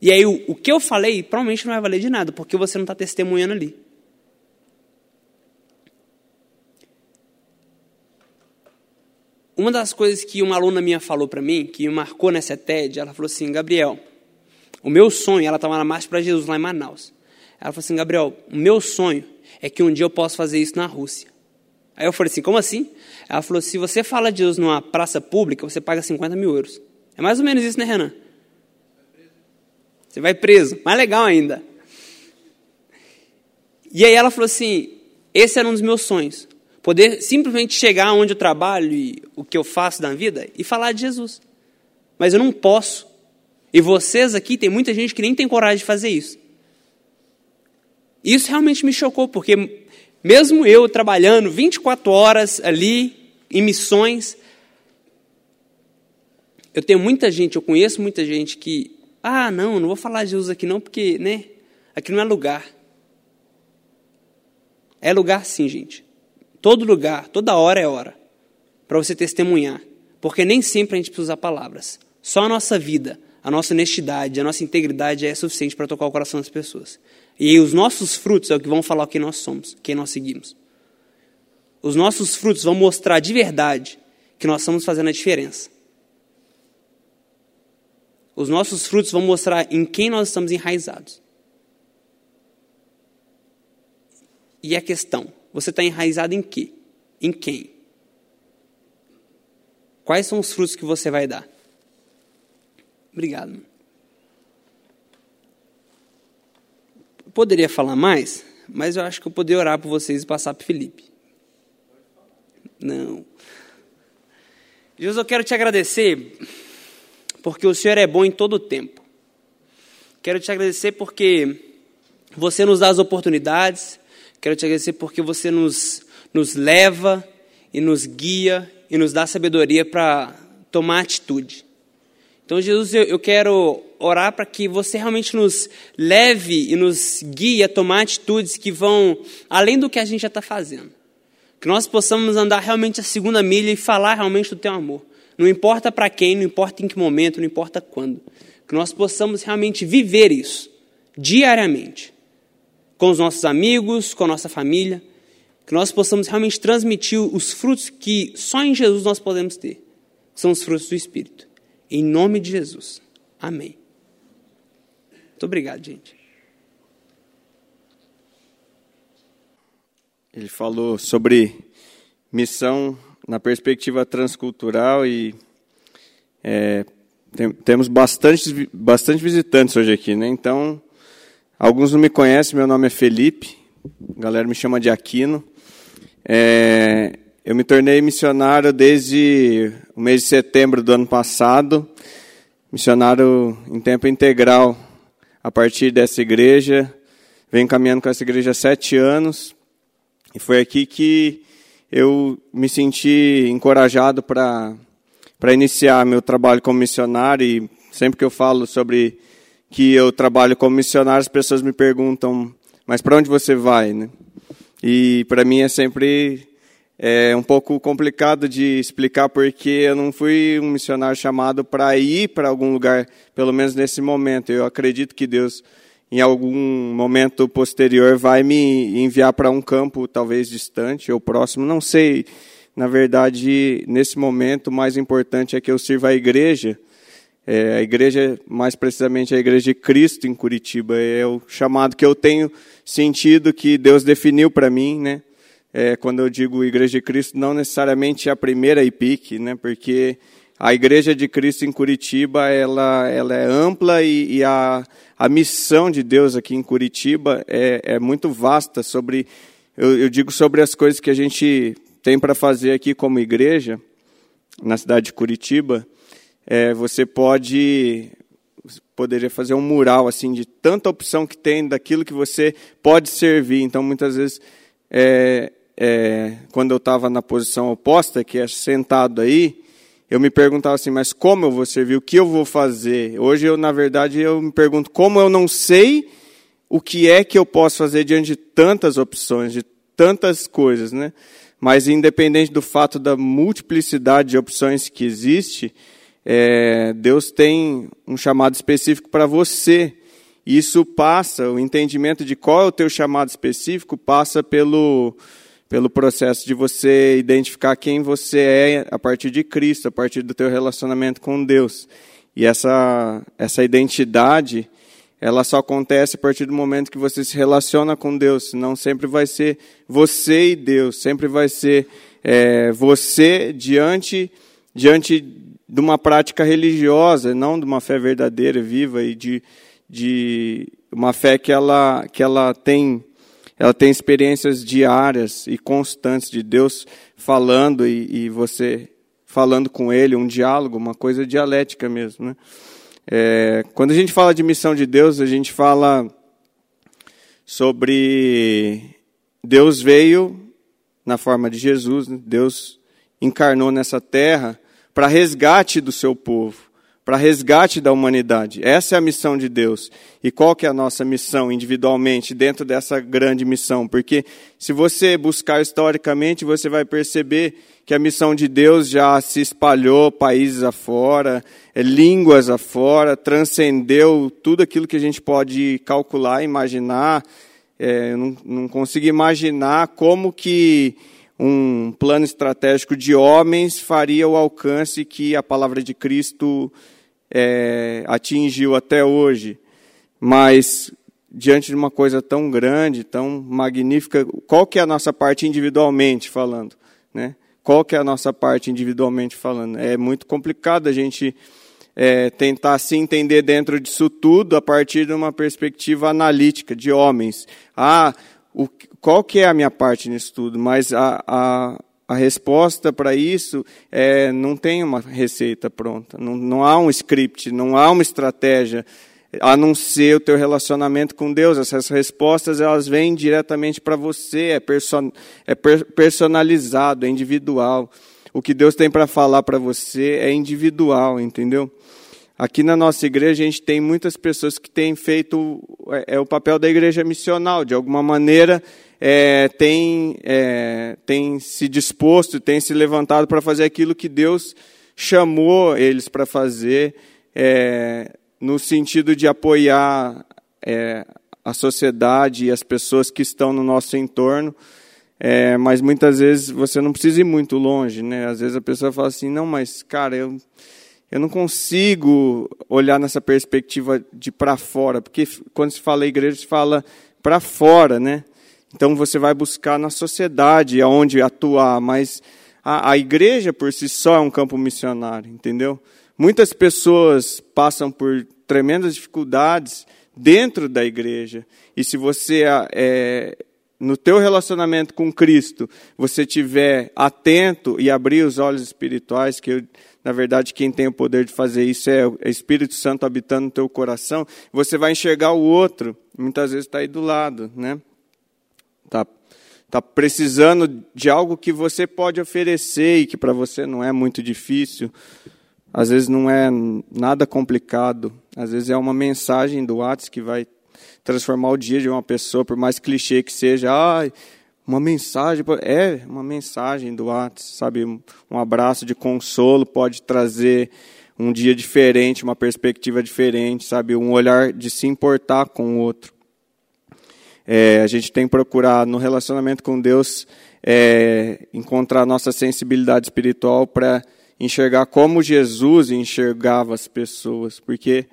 E aí o, o que eu falei provavelmente não vai valer de nada, porque você não está testemunhando ali. Uma das coisas que uma aluna minha falou para mim, que me marcou nessa TED, ela falou assim: Gabriel, o meu sonho, ela estava na Marcha para Jesus lá em Manaus. Ela falou assim: Gabriel, o meu sonho é que um dia eu possa fazer isso na Rússia. Aí eu falei assim: como assim? Ela falou: se você fala de Jesus numa praça pública, você paga 50 mil euros. É mais ou menos isso, né, Renan? Você vai preso. Mais legal ainda. E aí ela falou assim: esse era um dos meus sonhos. Poder simplesmente chegar onde eu trabalho e o que eu faço na vida e falar de Jesus. Mas eu não posso. E vocês aqui, tem muita gente que nem tem coragem de fazer isso. Isso realmente me chocou, porque mesmo eu trabalhando 24 horas ali em missões, eu tenho muita gente, eu conheço muita gente que, ah, não, não vou falar de Jesus aqui não, porque, né, aqui não é lugar. É lugar sim, gente. Todo lugar, toda hora é hora para você testemunhar. Porque nem sempre a gente precisa usar palavras. Só a nossa vida, a nossa honestidade, a nossa integridade é suficiente para tocar o coração das pessoas. E os nossos frutos é o que vão falar quem nós somos, quem nós seguimos. os nossos frutos vão mostrar de verdade que nós estamos fazendo a diferença. Os nossos frutos vão mostrar em quem nós estamos enraizados. E a questão, você está enraizado em quê? Em quem? Quais são os frutos que você vai dar? Obrigado. Poderia falar mais, mas eu acho que eu poderia orar por vocês e passar para Felipe. Não. Jesus, eu quero te agradecer porque o Senhor é bom em todo o tempo. Quero te agradecer porque você nos dá as oportunidades. Quero te agradecer porque você nos, nos leva e nos guia e nos dá sabedoria para tomar atitude. Então, Jesus, eu, eu quero orar para que você realmente nos leve e nos guie a tomar atitudes que vão além do que a gente já está fazendo. Que nós possamos andar realmente a segunda milha e falar realmente do teu amor. Não importa para quem, não importa em que momento, não importa quando. Que nós possamos realmente viver isso diariamente. Com os nossos amigos, com a nossa família. Que nós possamos realmente transmitir os frutos que só em Jesus nós podemos ter. Que são os frutos do Espírito. Em nome de Jesus. Amém. Muito obrigado, gente. Ele falou sobre missão na perspectiva transcultural e é, tem, temos bastante, bastante visitantes hoje aqui, né? Então, alguns não me conhecem, meu nome é Felipe, a galera me chama de Aquino. É, eu me tornei missionário desde o mês de setembro do ano passado, missionário em tempo integral a partir dessa igreja. Venho caminhando com essa igreja há sete anos e foi aqui que eu me senti encorajado para para iniciar meu trabalho como missionário e sempre que eu falo sobre que eu trabalho como missionário, as pessoas me perguntam: "Mas para onde você vai?", né? E para mim é sempre é um pouco complicado de explicar porque eu não fui um missionário chamado para ir para algum lugar, pelo menos nesse momento. Eu acredito que Deus em algum momento posterior vai me enviar para um campo talvez distante ou próximo, não sei. Na verdade, nesse momento, o mais importante é que eu sirva a igreja. É, a igreja, mais precisamente a igreja de Cristo em Curitiba, é o chamado que eu tenho sentido que Deus definiu para mim, né? É, quando eu digo igreja de Cristo, não necessariamente a primeira IPIC, né? Porque a igreja de Cristo em Curitiba, ela, ela é ampla e, e a, a missão de Deus aqui em Curitiba é, é muito vasta sobre, eu, eu digo sobre as coisas que a gente tem para fazer aqui como igreja, na cidade de Curitiba, é, você pode poderia fazer um mural assim de tanta opção que tem daquilo que você pode servir. Então, muitas vezes, é, é, quando eu estava na posição oposta, que é sentado aí, eu me perguntava assim, mas como eu vou servir? O que eu vou fazer? Hoje eu, na verdade, eu me pergunto como eu não sei o que é que eu posso fazer diante de tantas opções, de tantas coisas, né? Mas independente do fato da multiplicidade de opções que existe, é, Deus tem um chamado específico para você. Isso passa, o entendimento de qual é o teu chamado específico passa pelo pelo processo de você identificar quem você é a partir de Cristo, a partir do teu relacionamento com Deus. E essa, essa identidade, ela só acontece a partir do momento que você se relaciona com Deus, senão sempre vai ser você e Deus, sempre vai ser é, você diante, diante de uma prática religiosa, não de uma fé verdadeira, viva e de, de uma fé que ela, que ela tem ela tem experiências diárias e constantes de Deus falando e, e você falando com Ele, um diálogo, uma coisa dialética mesmo. Né? É, quando a gente fala de missão de Deus, a gente fala sobre Deus veio na forma de Jesus, né? Deus encarnou nessa terra para resgate do seu povo para resgate da humanidade. Essa é a missão de Deus. E qual que é a nossa missão individualmente dentro dessa grande missão? Porque se você buscar historicamente, você vai perceber que a missão de Deus já se espalhou países afora, é, línguas afora, transcendeu tudo aquilo que a gente pode calcular, imaginar. É, eu não, não consigo imaginar como que um plano estratégico de homens faria o alcance que a palavra de Cristo é, atingiu até hoje. Mas diante de uma coisa tão grande, tão magnífica, qual que é a nossa parte individualmente falando, né? Qual que é a nossa parte individualmente falando? É muito complicado a gente é, tentar se entender dentro disso tudo a partir de uma perspectiva analítica de homens. Ah, o, qual que é a minha parte nisso tudo? Mas a, a, a resposta para isso é, não tem uma receita pronta, não, não há um script, não há uma estratégia a não ser o teu relacionamento com Deus. Essas respostas elas vêm diretamente para você, é, person, é personalizado, é individual. O que Deus tem para falar para você é individual, entendeu? Aqui na nossa igreja a gente tem muitas pessoas que têm feito é, é o papel da igreja missional, de alguma maneira é, tem, é, tem se disposto, tem se levantado para fazer aquilo que Deus chamou eles para fazer. É, no sentido de apoiar é, a sociedade e as pessoas que estão no nosso entorno, é, mas muitas vezes você não precisa ir muito longe, né? Às vezes a pessoa fala assim, não, mas cara, eu, eu não consigo olhar nessa perspectiva de para fora, porque quando se fala igreja, se fala para fora, né? Então você vai buscar na sociedade aonde atuar, mas a, a igreja por si só é um campo missionário, entendeu? Muitas pessoas passam por tremendas dificuldades dentro da igreja. E se você é, no teu relacionamento com Cristo, você tiver atento e abrir os olhos espirituais, que eu, na verdade quem tem o poder de fazer isso é o Espírito Santo habitando no teu coração, você vai enxergar o outro, muitas vezes está aí do lado, né? Tá, tá precisando de algo que você pode oferecer e que para você não é muito difícil. Às vezes não é nada complicado, às vezes é uma mensagem do WhatsApp que vai transformar o dia de uma pessoa, por mais clichê que seja. Ah, uma mensagem, é uma mensagem do WhatsApp, sabe? Um abraço de consolo pode trazer um dia diferente, uma perspectiva diferente, sabe? Um olhar de se importar com o outro. É, a gente tem que procurar no relacionamento com Deus é, encontrar nossa sensibilidade espiritual para enxergar como Jesus enxergava as pessoas, porque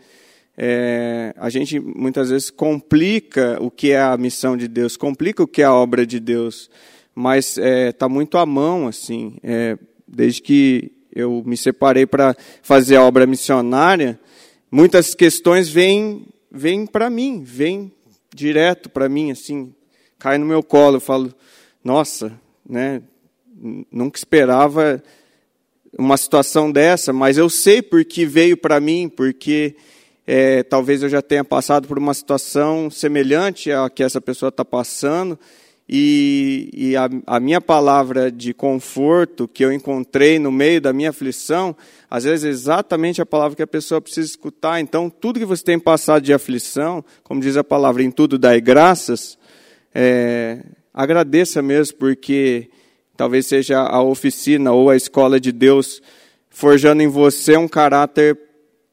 é, a gente muitas vezes complica o que é a missão de Deus, complica o que é a obra de Deus, mas está é, tá muito à mão, assim, é, desde que eu me separei para fazer a obra missionária, muitas questões vêm, vêm para mim, vêm direto para mim, assim, cai no meu colo, eu falo, nossa, né, nunca esperava uma situação dessa, mas eu sei porque veio para mim, porque é, talvez eu já tenha passado por uma situação semelhante à que essa pessoa está passando, e, e a, a, minha palavra de conforto que eu encontrei no meio da minha aflição, às vezes é exatamente a palavra que a pessoa precisa escutar. Então, tudo que você tem passado de aflição, como diz a palavra, em tudo dai graças, é, agradeça mesmo, porque talvez seja a oficina ou a escola de Deus forjando em você um caráter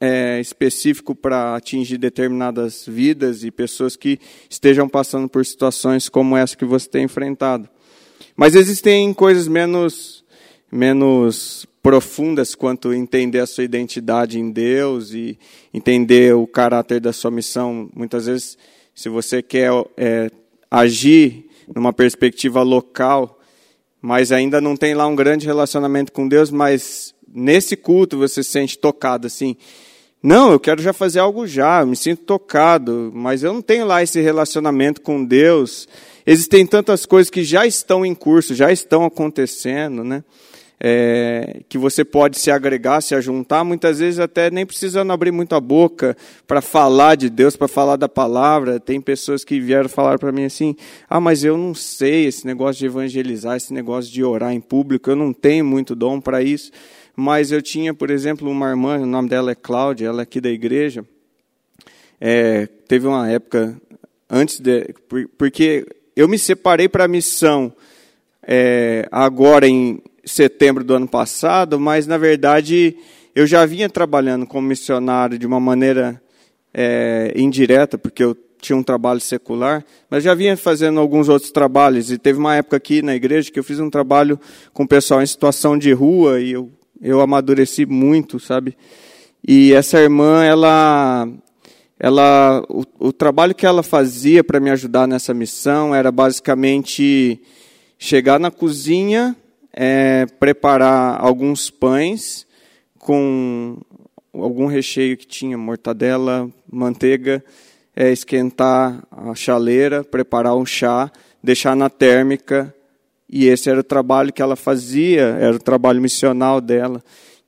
é, específico para atingir determinadas vidas e pessoas que estejam passando por situações como essa que você tem enfrentado. Mas existem coisas menos, menos profundas quanto entender a sua identidade em Deus e entender o caráter da sua missão. Muitas vezes, se você quer é, agir numa perspectiva local, mas ainda não tem lá um grande relacionamento com Deus, mas nesse culto você se sente tocado assim. Não, eu quero já fazer algo já, eu me sinto tocado, mas eu não tenho lá esse relacionamento com Deus. Existem tantas coisas que já estão em curso, já estão acontecendo, né? é, que você pode se agregar, se ajuntar, muitas vezes até nem precisando abrir muito a boca para falar de Deus, para falar da palavra. Tem pessoas que vieram falar para mim assim: ah, mas eu não sei esse negócio de evangelizar, esse negócio de orar em público, eu não tenho muito dom para isso. Mas eu tinha, por exemplo, uma irmã, o nome dela é Cláudia, ela é aqui da igreja. É, teve uma época antes de. Porque eu me separei para a missão é, agora em setembro do ano passado, mas na verdade eu já vinha trabalhando como missionário de uma maneira é, indireta, porque eu tinha um trabalho secular, mas já vinha fazendo alguns outros trabalhos. E teve uma época aqui na igreja que eu fiz um trabalho com o pessoal em situação de rua e eu, eu amadureci muito, sabe? E essa irmã, ela, ela, o, o trabalho que ela fazia para me ajudar nessa missão era basicamente chegar na cozinha, é, preparar alguns pães com algum recheio que tinha mortadela, manteiga, é, esquentar a chaleira, preparar um chá, deixar na térmica. E esse era o trabalho que ela fazia, era o trabalho missional dela.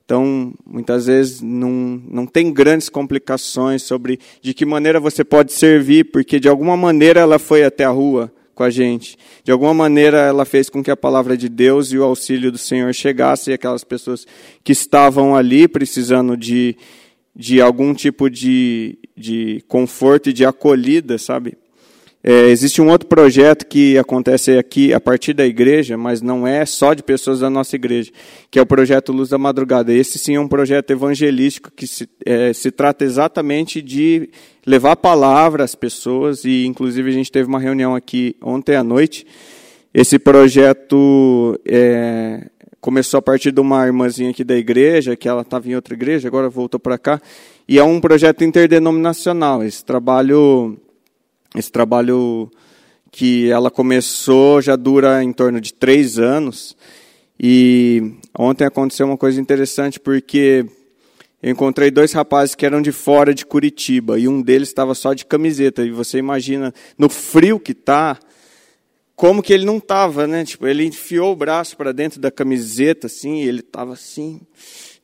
Então, muitas vezes não, não tem grandes complicações sobre de que maneira você pode servir, porque de alguma maneira ela foi até a rua com a gente. De alguma maneira, ela fez com que a palavra de Deus e o auxílio do Senhor chegasse e aquelas pessoas que estavam ali precisando de, de algum tipo de, de conforto e de acolhida, sabe? É, existe um outro projeto que acontece aqui a partir da igreja, mas não é só de pessoas da nossa igreja, que é o projeto Luz da Madrugada. Esse sim é um projeto evangelístico que se, é, se trata exatamente de levar a palavra às pessoas, e inclusive a gente teve uma reunião aqui ontem à noite. Esse projeto é, começou a partir de uma irmãzinha aqui da igreja, que ela estava em outra igreja, agora voltou para cá, e é um projeto interdenominacional. Esse trabalho esse trabalho que ela começou já dura em torno de três anos. E ontem aconteceu uma coisa interessante porque eu encontrei dois rapazes que eram de fora de Curitiba e um deles estava só de camiseta. E você imagina no frio que tá, como que ele não estava, né? Tipo, ele enfiou o braço para dentro da camiseta assim, e ele estava assim.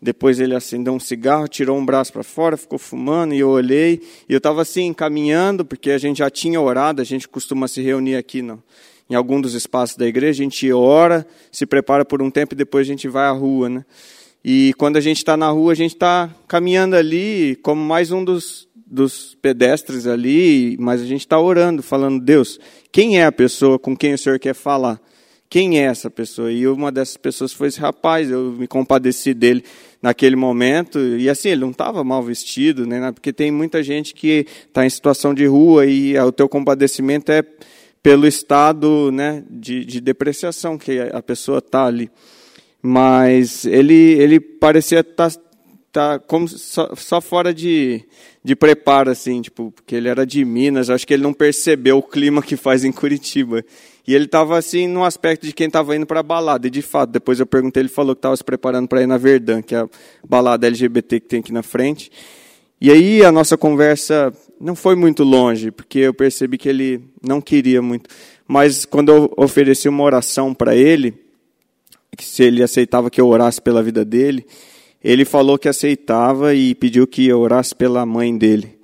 Depois ele acendeu um cigarro, tirou um braço para fora, ficou fumando, e eu olhei. E eu estava assim, caminhando, porque a gente já tinha orado, a gente costuma se reunir aqui no, em algum dos espaços da igreja, a gente ora, se prepara por um tempo e depois a gente vai à rua. Né? E quando a gente está na rua, a gente está caminhando ali como mais um dos, dos pedestres ali, mas a gente está orando, falando, Deus, quem é a pessoa com quem o Senhor quer falar? Quem é essa pessoa? E uma dessas pessoas foi esse rapaz, eu me compadeci dele naquele momento. E assim, ele não estava mal vestido, né? porque tem muita gente que está em situação de rua e o teu compadecimento é pelo estado né, de, de depreciação que a pessoa está ali. Mas ele, ele parecia estar tá, tá como só, só, fora de, de preparo, assim, tipo, porque ele era de Minas, acho que ele não percebeu o clima que faz em Curitiba. E ele estava assim no aspecto de quem estava indo para a balada. E de fato, depois eu perguntei, ele falou que estava se preparando para ir na Verdun, que é a balada LGBT que tem aqui na frente. E aí a nossa conversa não foi muito longe, porque eu percebi que ele não queria muito. Mas quando eu ofereci uma oração para ele, que se ele aceitava que eu orasse pela vida dele, ele falou que aceitava e pediu que eu orasse pela mãe dele.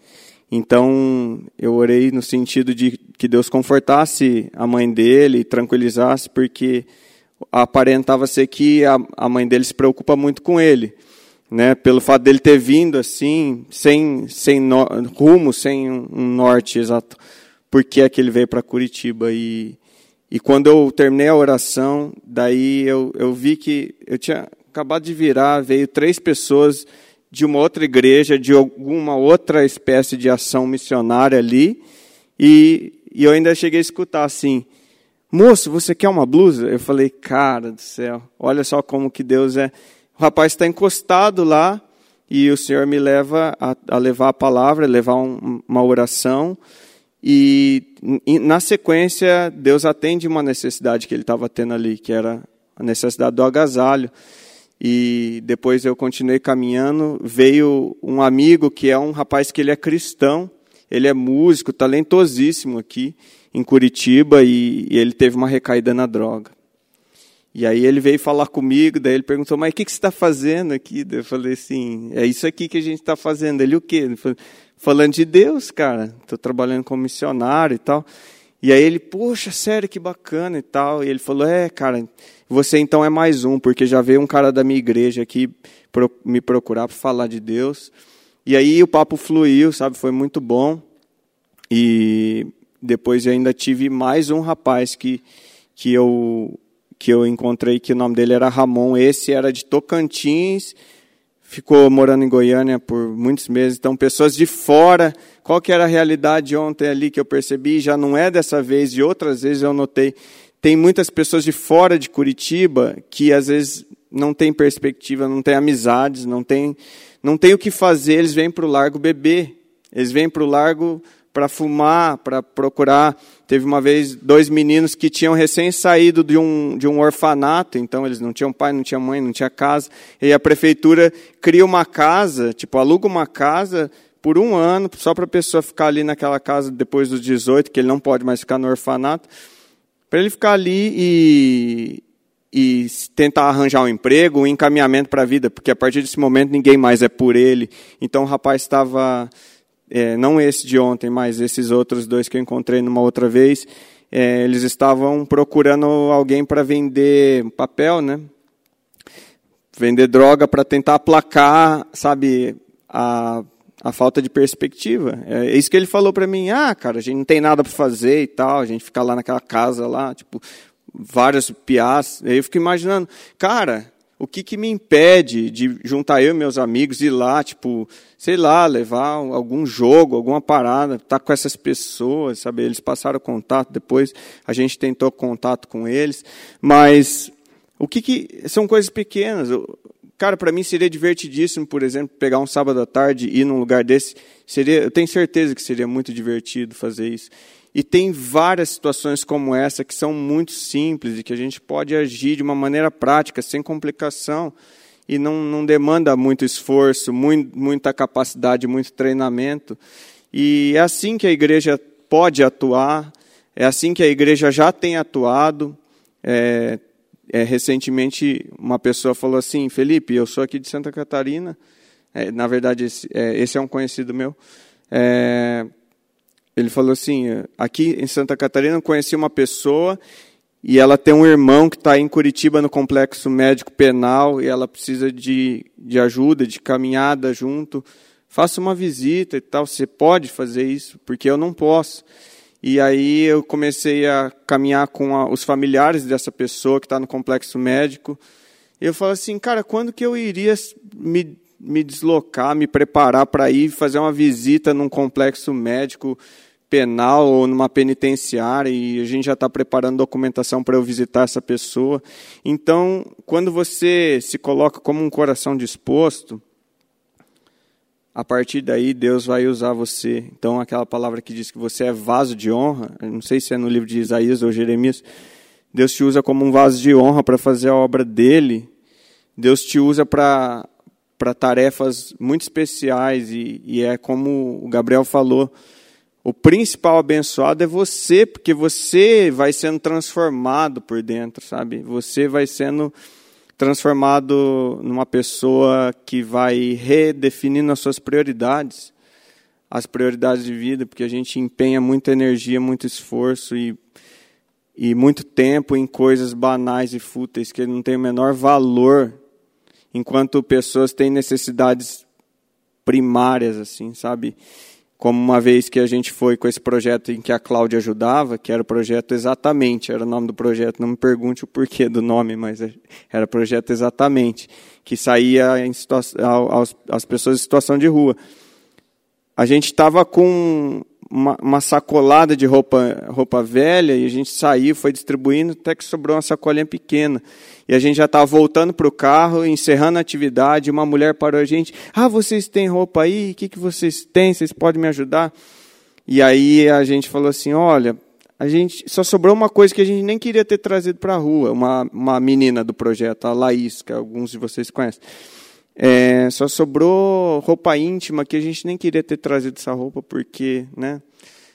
Então, eu orei no sentido de que Deus confortasse a mãe dele, tranquilizasse, porque aparentava ser que a, mãe dele se preocupa muito com ele, né? Pelo fato dele ter vindo assim, sem, sem no, rumo, sem um norte exato, porque é que ele veio para Curitiba e e quando eu terminei a oração, daí eu, eu vi que eu tinha acabado de virar, veio três pessoas de uma outra igreja, de alguma outra espécie de ação missionária ali, e, e eu ainda cheguei a escutar assim, moço, você quer uma blusa? Eu falei, cara do céu, olha só como que Deus é. O rapaz está encostado lá, e o Senhor me leva a, a levar a palavra, levar um, uma oração, e, e na sequência Deus atende uma necessidade que ele estava tendo ali, que era a necessidade do agasalho e depois eu continuei caminhando, veio um amigo que é um rapaz que ele é cristão, ele é músico, talentosíssimo aqui em Curitiba e, e ele teve uma recaída na droga. E aí ele veio falar comigo, daí ele perguntou, mas o que, que você está fazendo aqui? Daí eu falei assim, é isso aqui que a gente está fazendo. Ele, o quê? Ele falou, falando de Deus, cara, estou trabalhando como missionário e tal. E aí ele, poxa, sério, que bacana e tal. E ele falou, é, cara, você então é mais um, porque já veio um cara da minha igreja aqui me procurar para falar de Deus. E aí o papo fluiu, sabe, foi muito bom. E depois eu ainda tive mais um rapaz que, que, eu, que eu encontrei, que o nome dele era Ramon. Esse era de Tocantins, ficou morando em Goiânia por muitos meses. Então, pessoas de fora, qual que era a realidade ontem ali que eu percebi? Já não é dessa vez, e outras vezes eu notei. Tem muitas pessoas de fora de Curitiba que às vezes não tem perspectiva, não tem amizades, não tem, não tem o que fazer, eles vêm para o largo beber. Eles vêm para o largo para fumar, para procurar. Teve uma vez dois meninos que tinham recém saído de um, de um orfanato, então eles não tinham pai, não tinham mãe, não tinha casa. E a prefeitura cria uma casa, tipo, aluga uma casa por um ano, só para a pessoa ficar ali naquela casa depois dos 18, que ele não pode mais ficar no orfanato, para ele ficar ali e, e tentar arranjar um emprego, um encaminhamento para a vida, porque a partir desse momento ninguém mais é por ele. Então o rapaz estava é, não esse de ontem, mas esses outros dois que eu encontrei numa outra vez, é, eles estavam procurando alguém para vender papel, né? Vender droga para tentar aplacar, sabe, a, a falta de perspectiva. É isso que ele falou para mim. Ah, cara, a gente não tem nada para fazer e tal, a gente fica lá naquela casa lá, tipo, várias piás. Aí eu fico imaginando, cara, o que, que me impede de juntar eu e meus amigos e ir lá, tipo, sei lá, levar algum jogo, alguma parada, estar tá com essas pessoas, sabe? Eles passaram contato, depois a gente tentou contato com eles, mas o que, que são coisas pequenas? Cara, para mim seria divertidíssimo, por exemplo, pegar um sábado à tarde e ir num lugar desse. Seria, eu tenho certeza que seria muito divertido fazer isso. E tem várias situações como essa que são muito simples e que a gente pode agir de uma maneira prática, sem complicação, e não, não demanda muito esforço, muito, muita capacidade, muito treinamento. E é assim que a igreja pode atuar, é assim que a igreja já tem atuado. É, é, recentemente, uma pessoa falou assim: Felipe, eu sou aqui de Santa Catarina. É, na verdade, esse é, esse é um conhecido meu. É, ele falou assim: aqui em Santa Catarina eu conheci uma pessoa e ela tem um irmão que está em Curitiba no complexo médico penal e ela precisa de, de ajuda, de caminhada junto. Faça uma visita e tal. Você pode fazer isso, porque eu não posso. E aí eu comecei a caminhar com a, os familiares dessa pessoa que está no complexo médico. Eu falei assim, cara, quando que eu iria me me deslocar, me preparar para ir fazer uma visita num complexo médico penal ou numa penitenciária e a gente já está preparando documentação para eu visitar essa pessoa. Então, quando você se coloca como um coração disposto, a partir daí Deus vai usar você. Então, aquela palavra que diz que você é vaso de honra, não sei se é no livro de Isaías ou Jeremias, Deus te usa como um vaso de honra para fazer a obra dele. Deus te usa para para tarefas muito especiais e, e é como o Gabriel falou, o principal abençoado é você, porque você vai sendo transformado por dentro, sabe? Você vai sendo transformado numa pessoa que vai redefinindo as suas prioridades, as prioridades de vida, porque a gente empenha muita energia, muito esforço e, e muito tempo em coisas banais e fúteis que não têm o menor valor enquanto pessoas têm necessidades primárias, assim, sabe? Como uma vez que a gente foi com esse projeto em que a Cláudia ajudava, que era o projeto Exatamente, era o nome do projeto, não me pergunte o porquê do nome, mas é, era o projeto Exatamente, que saía em às pessoas em situação de rua. A gente estava com uma, uma, sacolada de roupa, roupa velha e a gente saiu, foi distribuindo, até que sobrou uma sacolinha pequena e a gente já estava voltando para o carro, encerrando a atividade, uma mulher parou a gente, ah, vocês têm roupa aí? O que, que vocês têm? Vocês podem me ajudar? E aí a gente falou assim, olha, a gente só sobrou uma coisa que a gente nem queria ter trazido para a rua, uma, uma menina do projeto, a Laís, que alguns de vocês conhecem. É, só sobrou roupa íntima que a gente nem queria ter trazido essa roupa porque, né?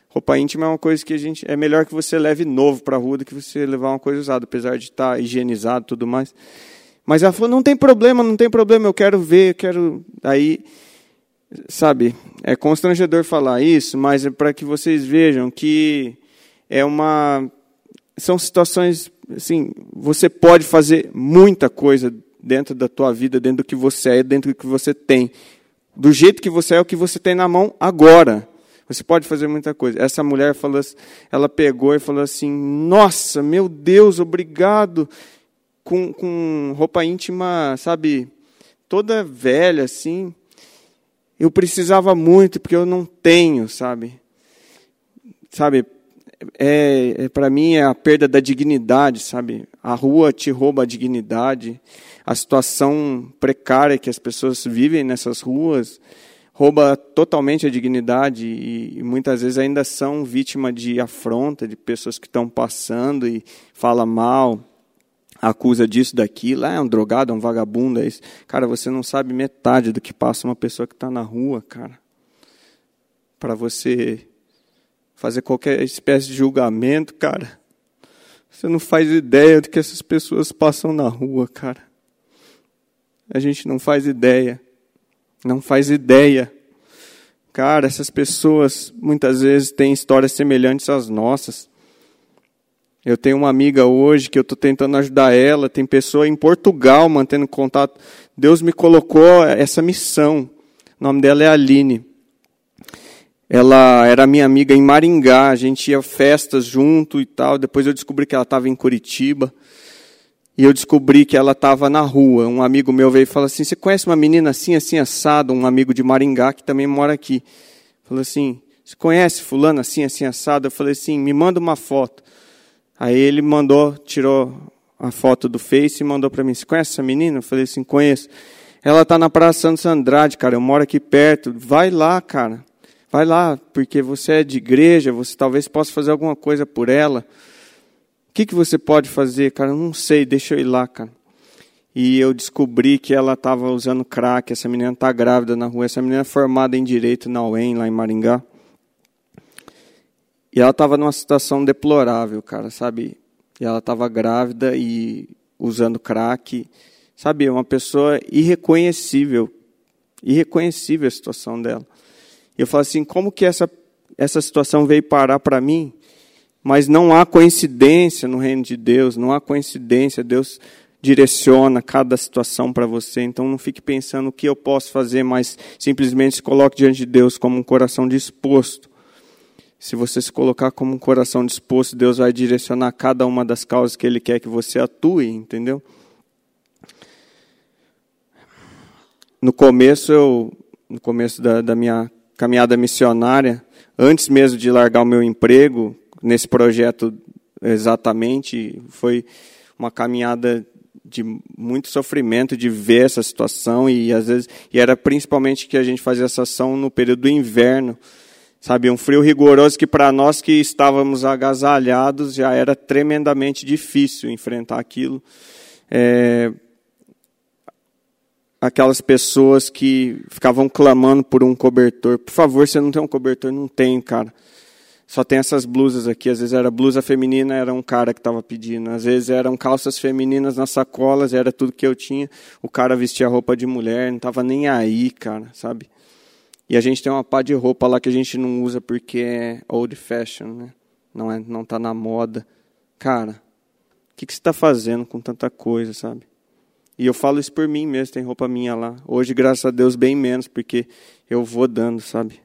Roupa íntima é uma coisa que a gente é melhor que você leve novo para a rua do que você levar uma coisa usada, apesar de estar tá higienizado tudo mais. Mas ela falou: não tem problema, não tem problema, eu quero ver, eu quero. Aí, sabe, é constrangedor falar isso, mas é para que vocês vejam que é uma. São situações, assim, você pode fazer muita coisa dentro da tua vida, dentro do que você é, dentro do que você tem. Do jeito que você é, o que você tem na mão agora. Você pode fazer muita coisa. Essa mulher falou, ela pegou e falou assim: Nossa, meu Deus, obrigado. Com, com roupa íntima, sabe, toda velha assim. Eu precisava muito porque eu não tenho, sabe? Sabe, é, é para mim é a perda da dignidade, sabe? A rua te rouba a dignidade, a situação precária que as pessoas vivem nessas ruas rouba totalmente a dignidade e, e muitas vezes ainda são vítima de afronta de pessoas que estão passando e fala mal, acusa disso, daquilo, ah, é um drogado, é um vagabundo, é isso. Cara, você não sabe metade do que passa uma pessoa que está na rua, cara. Para você fazer qualquer espécie de julgamento, cara. Você não faz ideia do que essas pessoas passam na rua, cara. A gente não faz ideia. Não faz ideia. Cara, essas pessoas muitas vezes têm histórias semelhantes às nossas. Eu tenho uma amiga hoje que eu estou tentando ajudar ela. Tem pessoa em Portugal mantendo contato. Deus me colocou essa missão. O nome dela é Aline. Ela era minha amiga em Maringá, a gente ia festas junto e tal. Depois eu descobri que ela estava em Curitiba. E eu descobri que ela estava na rua. Um amigo meu veio e falou assim: Você conhece uma menina assim, assim, assado? Um amigo de Maringá que também mora aqui. Falou assim: Você conhece Fulano assim, assim, assado? Eu falei assim: Me manda uma foto. Aí ele mandou, tirou a foto do Face e mandou para mim: Você conhece essa menina? Eu falei assim: Conheço. Ela está na Praça Santos Andrade, cara. Eu moro aqui perto. Vai lá, cara. Vai lá, porque você é de igreja, você talvez possa fazer alguma coisa por ela. Que, que você pode fazer, cara? Eu não sei, deixa eu ir lá, cara. E eu descobri que ela estava usando crack, essa menina está grávida na rua, essa menina é formada em Direito na UEM, lá em Maringá. E ela estava numa situação deplorável, cara, sabe? E ela estava grávida e usando crack. Sabe, uma pessoa irreconhecível. Irreconhecível a situação dela. Eu falo assim, como que essa, essa situação veio parar para mim? Mas não há coincidência no reino de Deus, não há coincidência. Deus direciona cada situação para você. Então não fique pensando o que eu posso fazer, mas simplesmente se coloque diante de Deus como um coração disposto. Se você se colocar como um coração disposto, Deus vai direcionar cada uma das causas que Ele quer que você atue, entendeu? No começo, eu, no começo da, da minha caminhada missionária, antes mesmo de largar o meu emprego, nesse projeto exatamente, foi uma caminhada de muito sofrimento de ver essa situação e às vezes e era principalmente que a gente fazia essa ação no período do inverno sabe um frio rigoroso que para nós que estávamos agasalhados já era tremendamente difícil enfrentar aquilo é, aquelas pessoas que ficavam clamando por um cobertor. Por favor, você não tem um cobertor? Não tem, cara. Só tem essas blusas aqui. Às vezes era blusa feminina, era um cara que estava pedindo. Às vezes eram calças femininas nas sacolas, era tudo que eu tinha. O cara vestia roupa de mulher, não estava nem aí, cara, sabe? E a gente tem uma pá de roupa lá que a gente não usa porque é old fashion, né? Não é, não tá na moda. Cara, o que, que você está fazendo com tanta coisa, sabe? E eu falo isso por mim mesmo, tem roupa minha lá. Hoje, graças a Deus, bem menos, porque eu vou dando, sabe?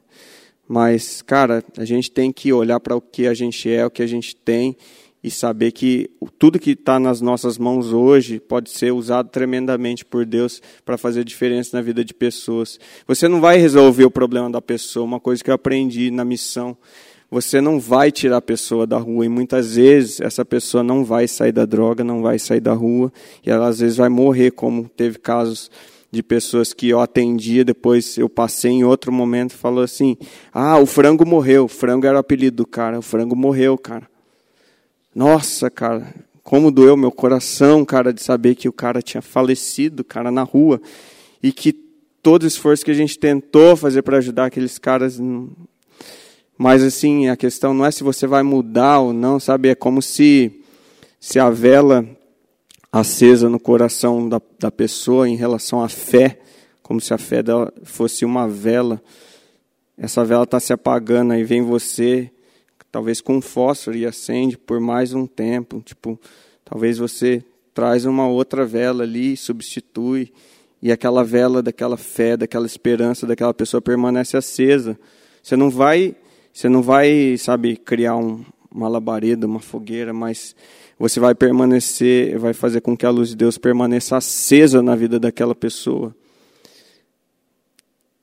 Mas, cara, a gente tem que olhar para o que a gente é, o que a gente tem, e saber que tudo que está nas nossas mãos hoje pode ser usado tremendamente por Deus para fazer diferença na vida de pessoas. Você não vai resolver o problema da pessoa, uma coisa que eu aprendi na missão você não vai tirar a pessoa da rua e muitas vezes essa pessoa não vai sair da droga, não vai sair da rua e ela às vezes vai morrer, como teve casos de pessoas que eu atendia, depois eu passei em outro momento falou assim: "Ah, o frango morreu". O frango era o apelido do cara, o frango morreu, cara. Nossa, cara, como doeu meu coração, cara, de saber que o cara tinha falecido, cara, na rua e que todo o esforço que a gente tentou fazer para ajudar aqueles caras mas assim, a questão não é se você vai mudar ou não, sabe? É como se, se a vela acesa no coração da, da pessoa em relação à fé, como se a fé dela fosse uma vela. Essa vela está se apagando, aí vem você, talvez com um fósforo e acende por mais um tempo. Tipo, talvez você traz uma outra vela ali, substitui, e aquela vela daquela fé, daquela esperança daquela pessoa permanece acesa. Você não vai você não vai, sabe, criar um, uma labareda, uma fogueira, mas você vai permanecer, vai fazer com que a luz de Deus permaneça acesa na vida daquela pessoa.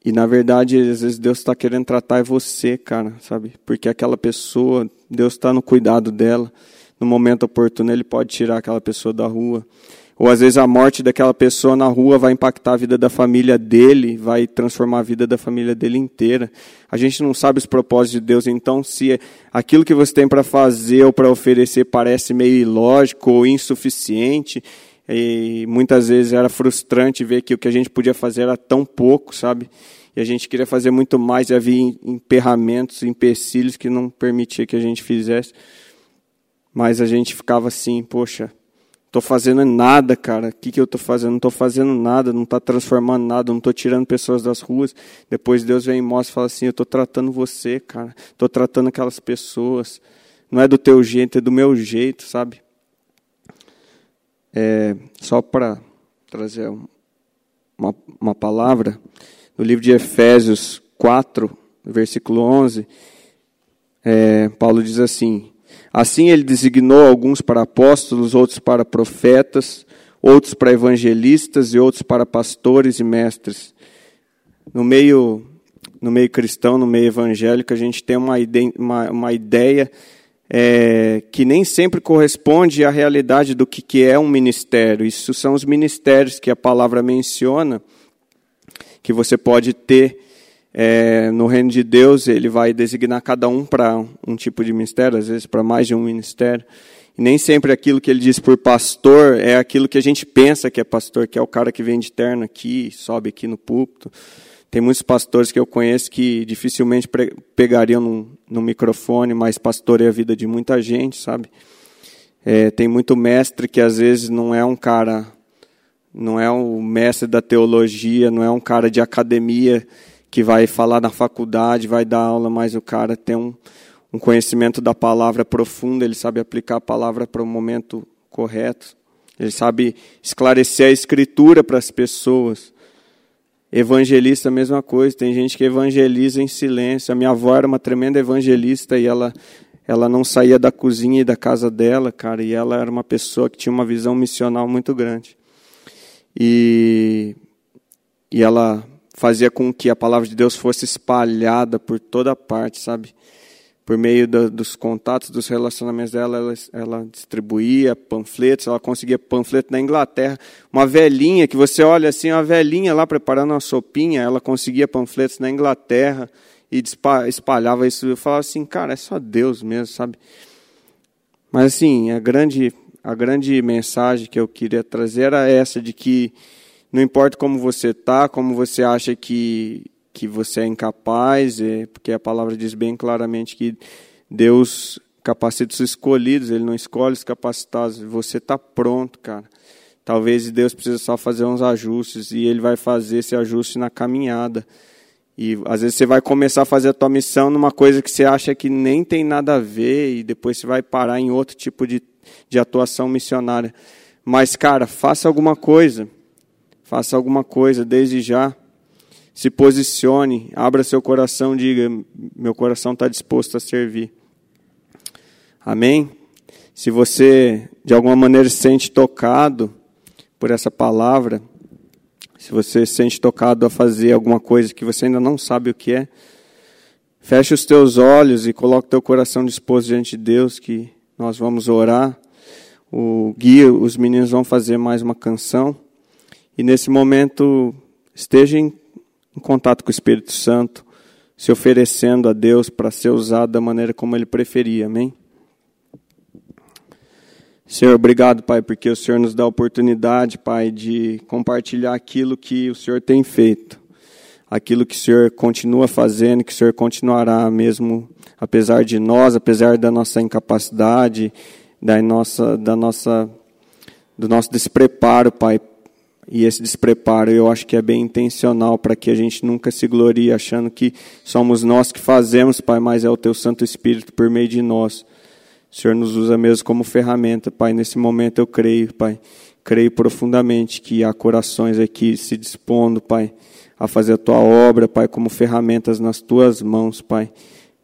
E na verdade, às vezes Deus está querendo tratar você, cara, sabe? Porque aquela pessoa, Deus está no cuidado dela. No momento oportuno, Ele pode tirar aquela pessoa da rua. Ou às vezes a morte daquela pessoa na rua vai impactar a vida da família dele, vai transformar a vida da família dele inteira. A gente não sabe os propósitos de Deus, então se aquilo que você tem para fazer ou para oferecer parece meio ilógico ou insuficiente, e muitas vezes era frustrante ver que o que a gente podia fazer era tão pouco, sabe? E a gente queria fazer muito mais e havia emperramentos, empecilhos que não permitia que a gente fizesse. Mas a gente ficava assim, poxa, estou fazendo nada, cara. O que, que eu estou fazendo? Não estou fazendo nada, não está transformando nada, não estou tirando pessoas das ruas. Depois Deus vem e mostra e fala assim: Eu estou tratando você, cara. Estou tratando aquelas pessoas. Não é do teu jeito, é do meu jeito, sabe? É, só para trazer uma, uma palavra, no livro de Efésios 4, versículo 11, é, Paulo diz assim: Assim ele designou alguns para apóstolos, outros para profetas, outros para evangelistas e outros para pastores e mestres. No meio, no meio cristão, no meio evangélico, a gente tem uma, uma, uma ideia é, que nem sempre corresponde à realidade do que, que é um ministério. Isso são os ministérios que a palavra menciona, que você pode ter é, no reino de Deus, ele vai designar cada um para um tipo de ministério, às vezes para mais de um ministério. E nem sempre aquilo que ele diz por pastor é aquilo que a gente pensa que é pastor, que é o cara que vem de terno aqui, sobe aqui no púlpito. Tem muitos pastores que eu conheço que dificilmente pegariam no, no microfone, mas pastoreia a vida de muita gente, sabe? É, tem muito mestre que às vezes não é um cara, não é o mestre da teologia, não é um cara de academia que vai falar na faculdade, vai dar aula, mas o cara tem um, um conhecimento da palavra profundo, ele sabe aplicar a palavra para o momento correto, ele sabe esclarecer a escritura para as pessoas. Evangelista, a mesma coisa. Tem gente que evangeliza em silêncio. A minha avó era uma tremenda evangelista e ela, ela não saía da cozinha e da casa dela, cara. E ela era uma pessoa que tinha uma visão missional muito grande. E, e ela fazia com que a palavra de Deus fosse espalhada por toda parte, sabe? por meio dos contatos, dos relacionamentos dela, ela, ela, distribuía panfletos, ela conseguia panfleto na Inglaterra. Uma velhinha, que você olha assim, uma velhinha lá preparando uma sopinha, ela conseguia panfletos na Inglaterra e espalhava isso. Eu falava assim, cara, é só Deus mesmo, sabe? Mas assim, a grande, a grande mensagem que eu queria trazer era essa, de que não importa como você está, como você acha que que você é incapaz, é, porque a palavra diz bem claramente que Deus capacita os escolhidos, Ele não escolhe os capacitados. Você está pronto, cara. Talvez Deus precise só fazer uns ajustes e Ele vai fazer esse ajuste na caminhada. E às vezes você vai começar a fazer a tua missão numa coisa que você acha que nem tem nada a ver e depois você vai parar em outro tipo de, de atuação missionária. Mas, cara, faça alguma coisa. Faça alguma coisa desde já se posicione, abra seu coração, diga: meu coração está disposto a servir. Amém? Se você de alguma maneira se sente tocado por essa palavra, se você se sente tocado a fazer alguma coisa que você ainda não sabe o que é, feche os teus olhos e coloque teu coração disposto diante de Deus, que nós vamos orar. O guia, os meninos vão fazer mais uma canção. E nesse momento, esteja em em contato com o Espírito Santo, se oferecendo a Deus para ser usado da maneira como Ele preferia. Amém? Senhor, obrigado, Pai, porque o Senhor nos dá a oportunidade, Pai, de compartilhar aquilo que o Senhor tem feito, aquilo que o Senhor continua fazendo, que o Senhor continuará mesmo, apesar de nós, apesar da nossa incapacidade, da nossa, da nossa, do nosso despreparo, Pai, e esse despreparo eu acho que é bem intencional para que a gente nunca se glorie achando que somos nós que fazemos, Pai, mas é o Teu Santo Espírito por meio de nós. O Senhor nos usa mesmo como ferramenta, Pai. Nesse momento eu creio, Pai. Creio profundamente que há corações aqui se dispondo, Pai, a fazer a Tua obra, Pai, como ferramentas nas Tuas mãos, Pai.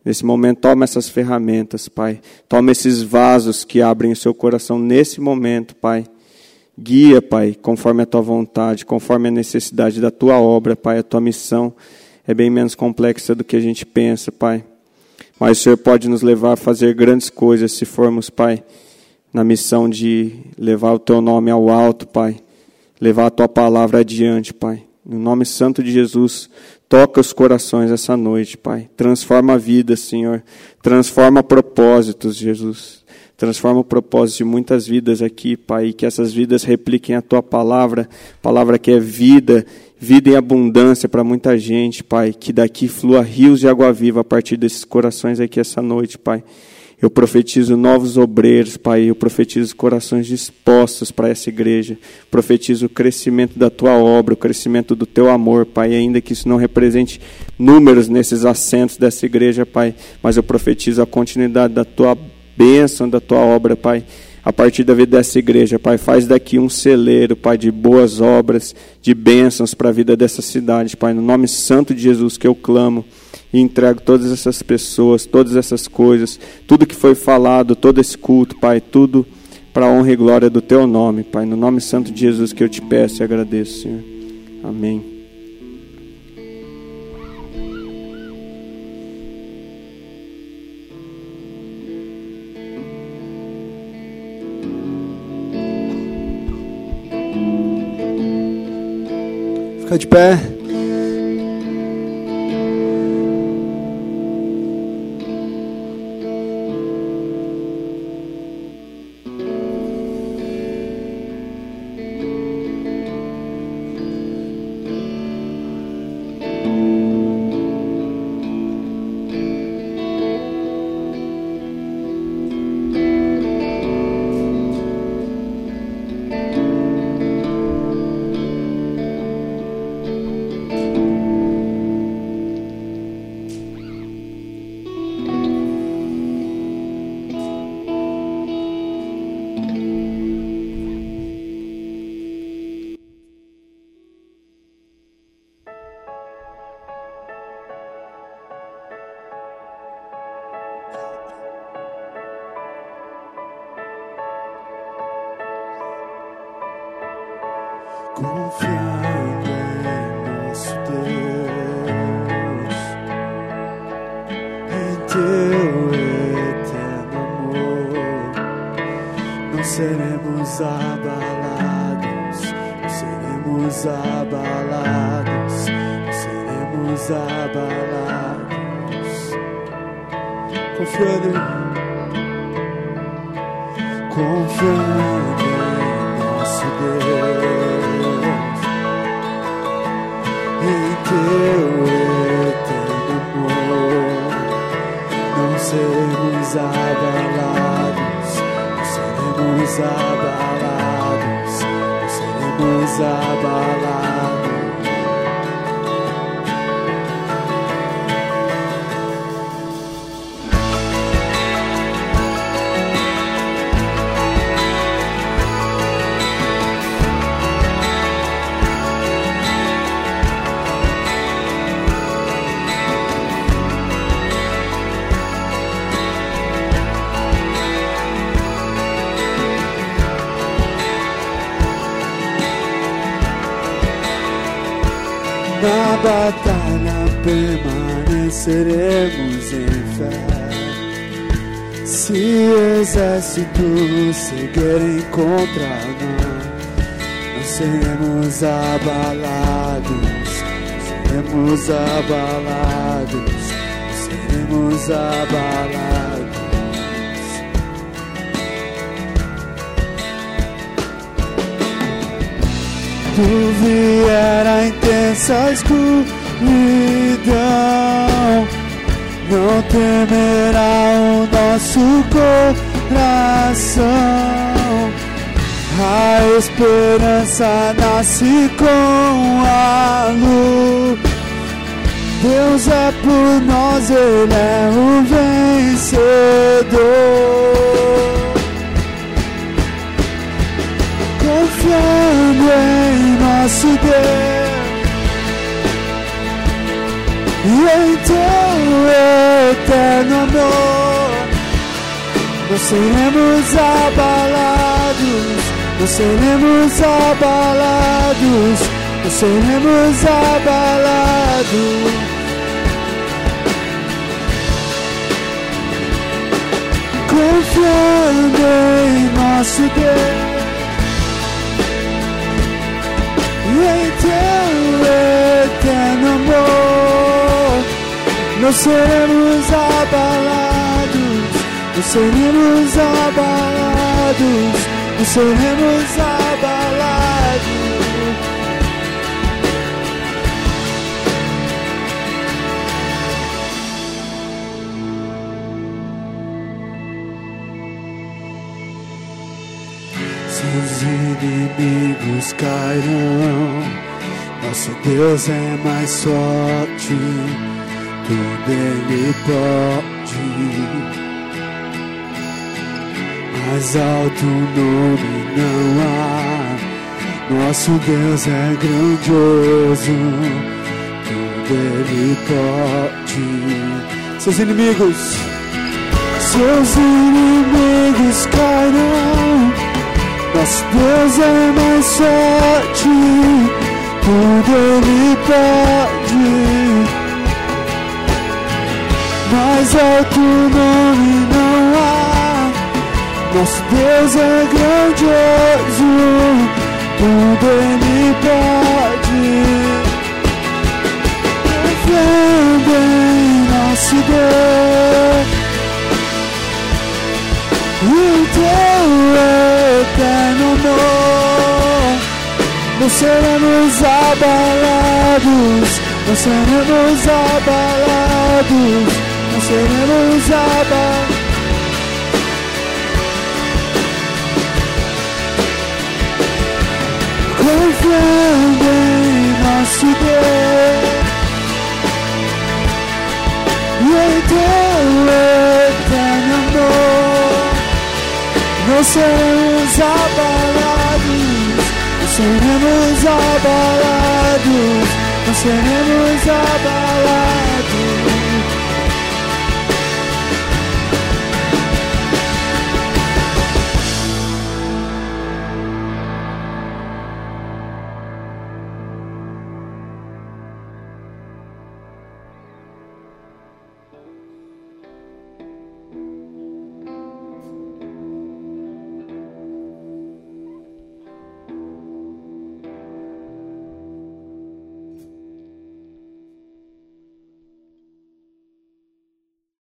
Nesse momento, toma essas ferramentas, Pai. Toma esses vasos que abrem o seu coração nesse momento, Pai Guia, Pai, conforme a tua vontade, conforme a necessidade da tua obra, Pai, a tua missão. é bem menos complexa do que a gente pensa, Pai. Mas o Senhor pode nos levar a fazer grandes coisas se formos, Pai, na missão de levar o Teu nome ao alto, Pai. Levar a Tua palavra adiante, Pai. No nome santo de Jesus, toca os corações essa noite, Pai. Transforma a vida, Senhor. Transforma propósitos, Jesus. Transforma o propósito de muitas vidas aqui, Pai, que essas vidas repliquem a tua palavra, palavra que é vida, vida em abundância para muita gente, Pai. Que daqui flua rios de água viva a partir desses corações aqui essa noite, Pai. Eu profetizo novos obreiros, Pai. Eu profetizo corações dispostos para essa igreja. Profetizo o crescimento da tua obra, o crescimento do teu amor, Pai. Ainda que isso não represente números nesses assentos dessa igreja, Pai. Mas eu profetizo a continuidade da tua bênção da tua obra, Pai. A partir da vida dessa igreja, Pai, faz daqui um celeiro, Pai, de boas obras, de bênçãos para a vida dessa cidade, Pai. No nome santo de Jesus que eu clamo e entrego todas essas pessoas, todas essas coisas, tudo que foi falado, todo esse culto, Pai, tudo para a honra e glória do Teu nome, Pai. No nome santo de Jesus que eu te peço e agradeço, Senhor. Amém. Fica de pé. Seremos abalados, seremos abalados, seremos abalados. tu vier a intensa escuridão, não temerá o nosso coração. A esperança nasce com a luz. Deus é por nós, Ele é o vencedor. confiando em nosso Deus e em teu eterno amor. Não seremos abalados, nós seremos abalados, nós seremos abalados. Confiando em nosso Deus. em teu eterno amor. nós seremos abalados, nós seremos abalados não seremos abalados. Seus inimigos cairão. Nosso Deus é mais forte, tudo Ele pode. Mais alto nome não há. Nosso Deus é grandioso, tudo Ele pode. Seus inimigos, seus inimigos cairão. Nosso Deus é mais forte, tudo Ele pode. Mais alto nome não. Nosso Deus é grandioso, tudo Ele pode. Confiando em nosso Deus. O teu eterno amor, não seremos abalados, não seremos abalados, não seremos abalados. Confiando em nosso Deus e em teu eterno amor, não seremos abalados, seremos abalados, não seremos abalados.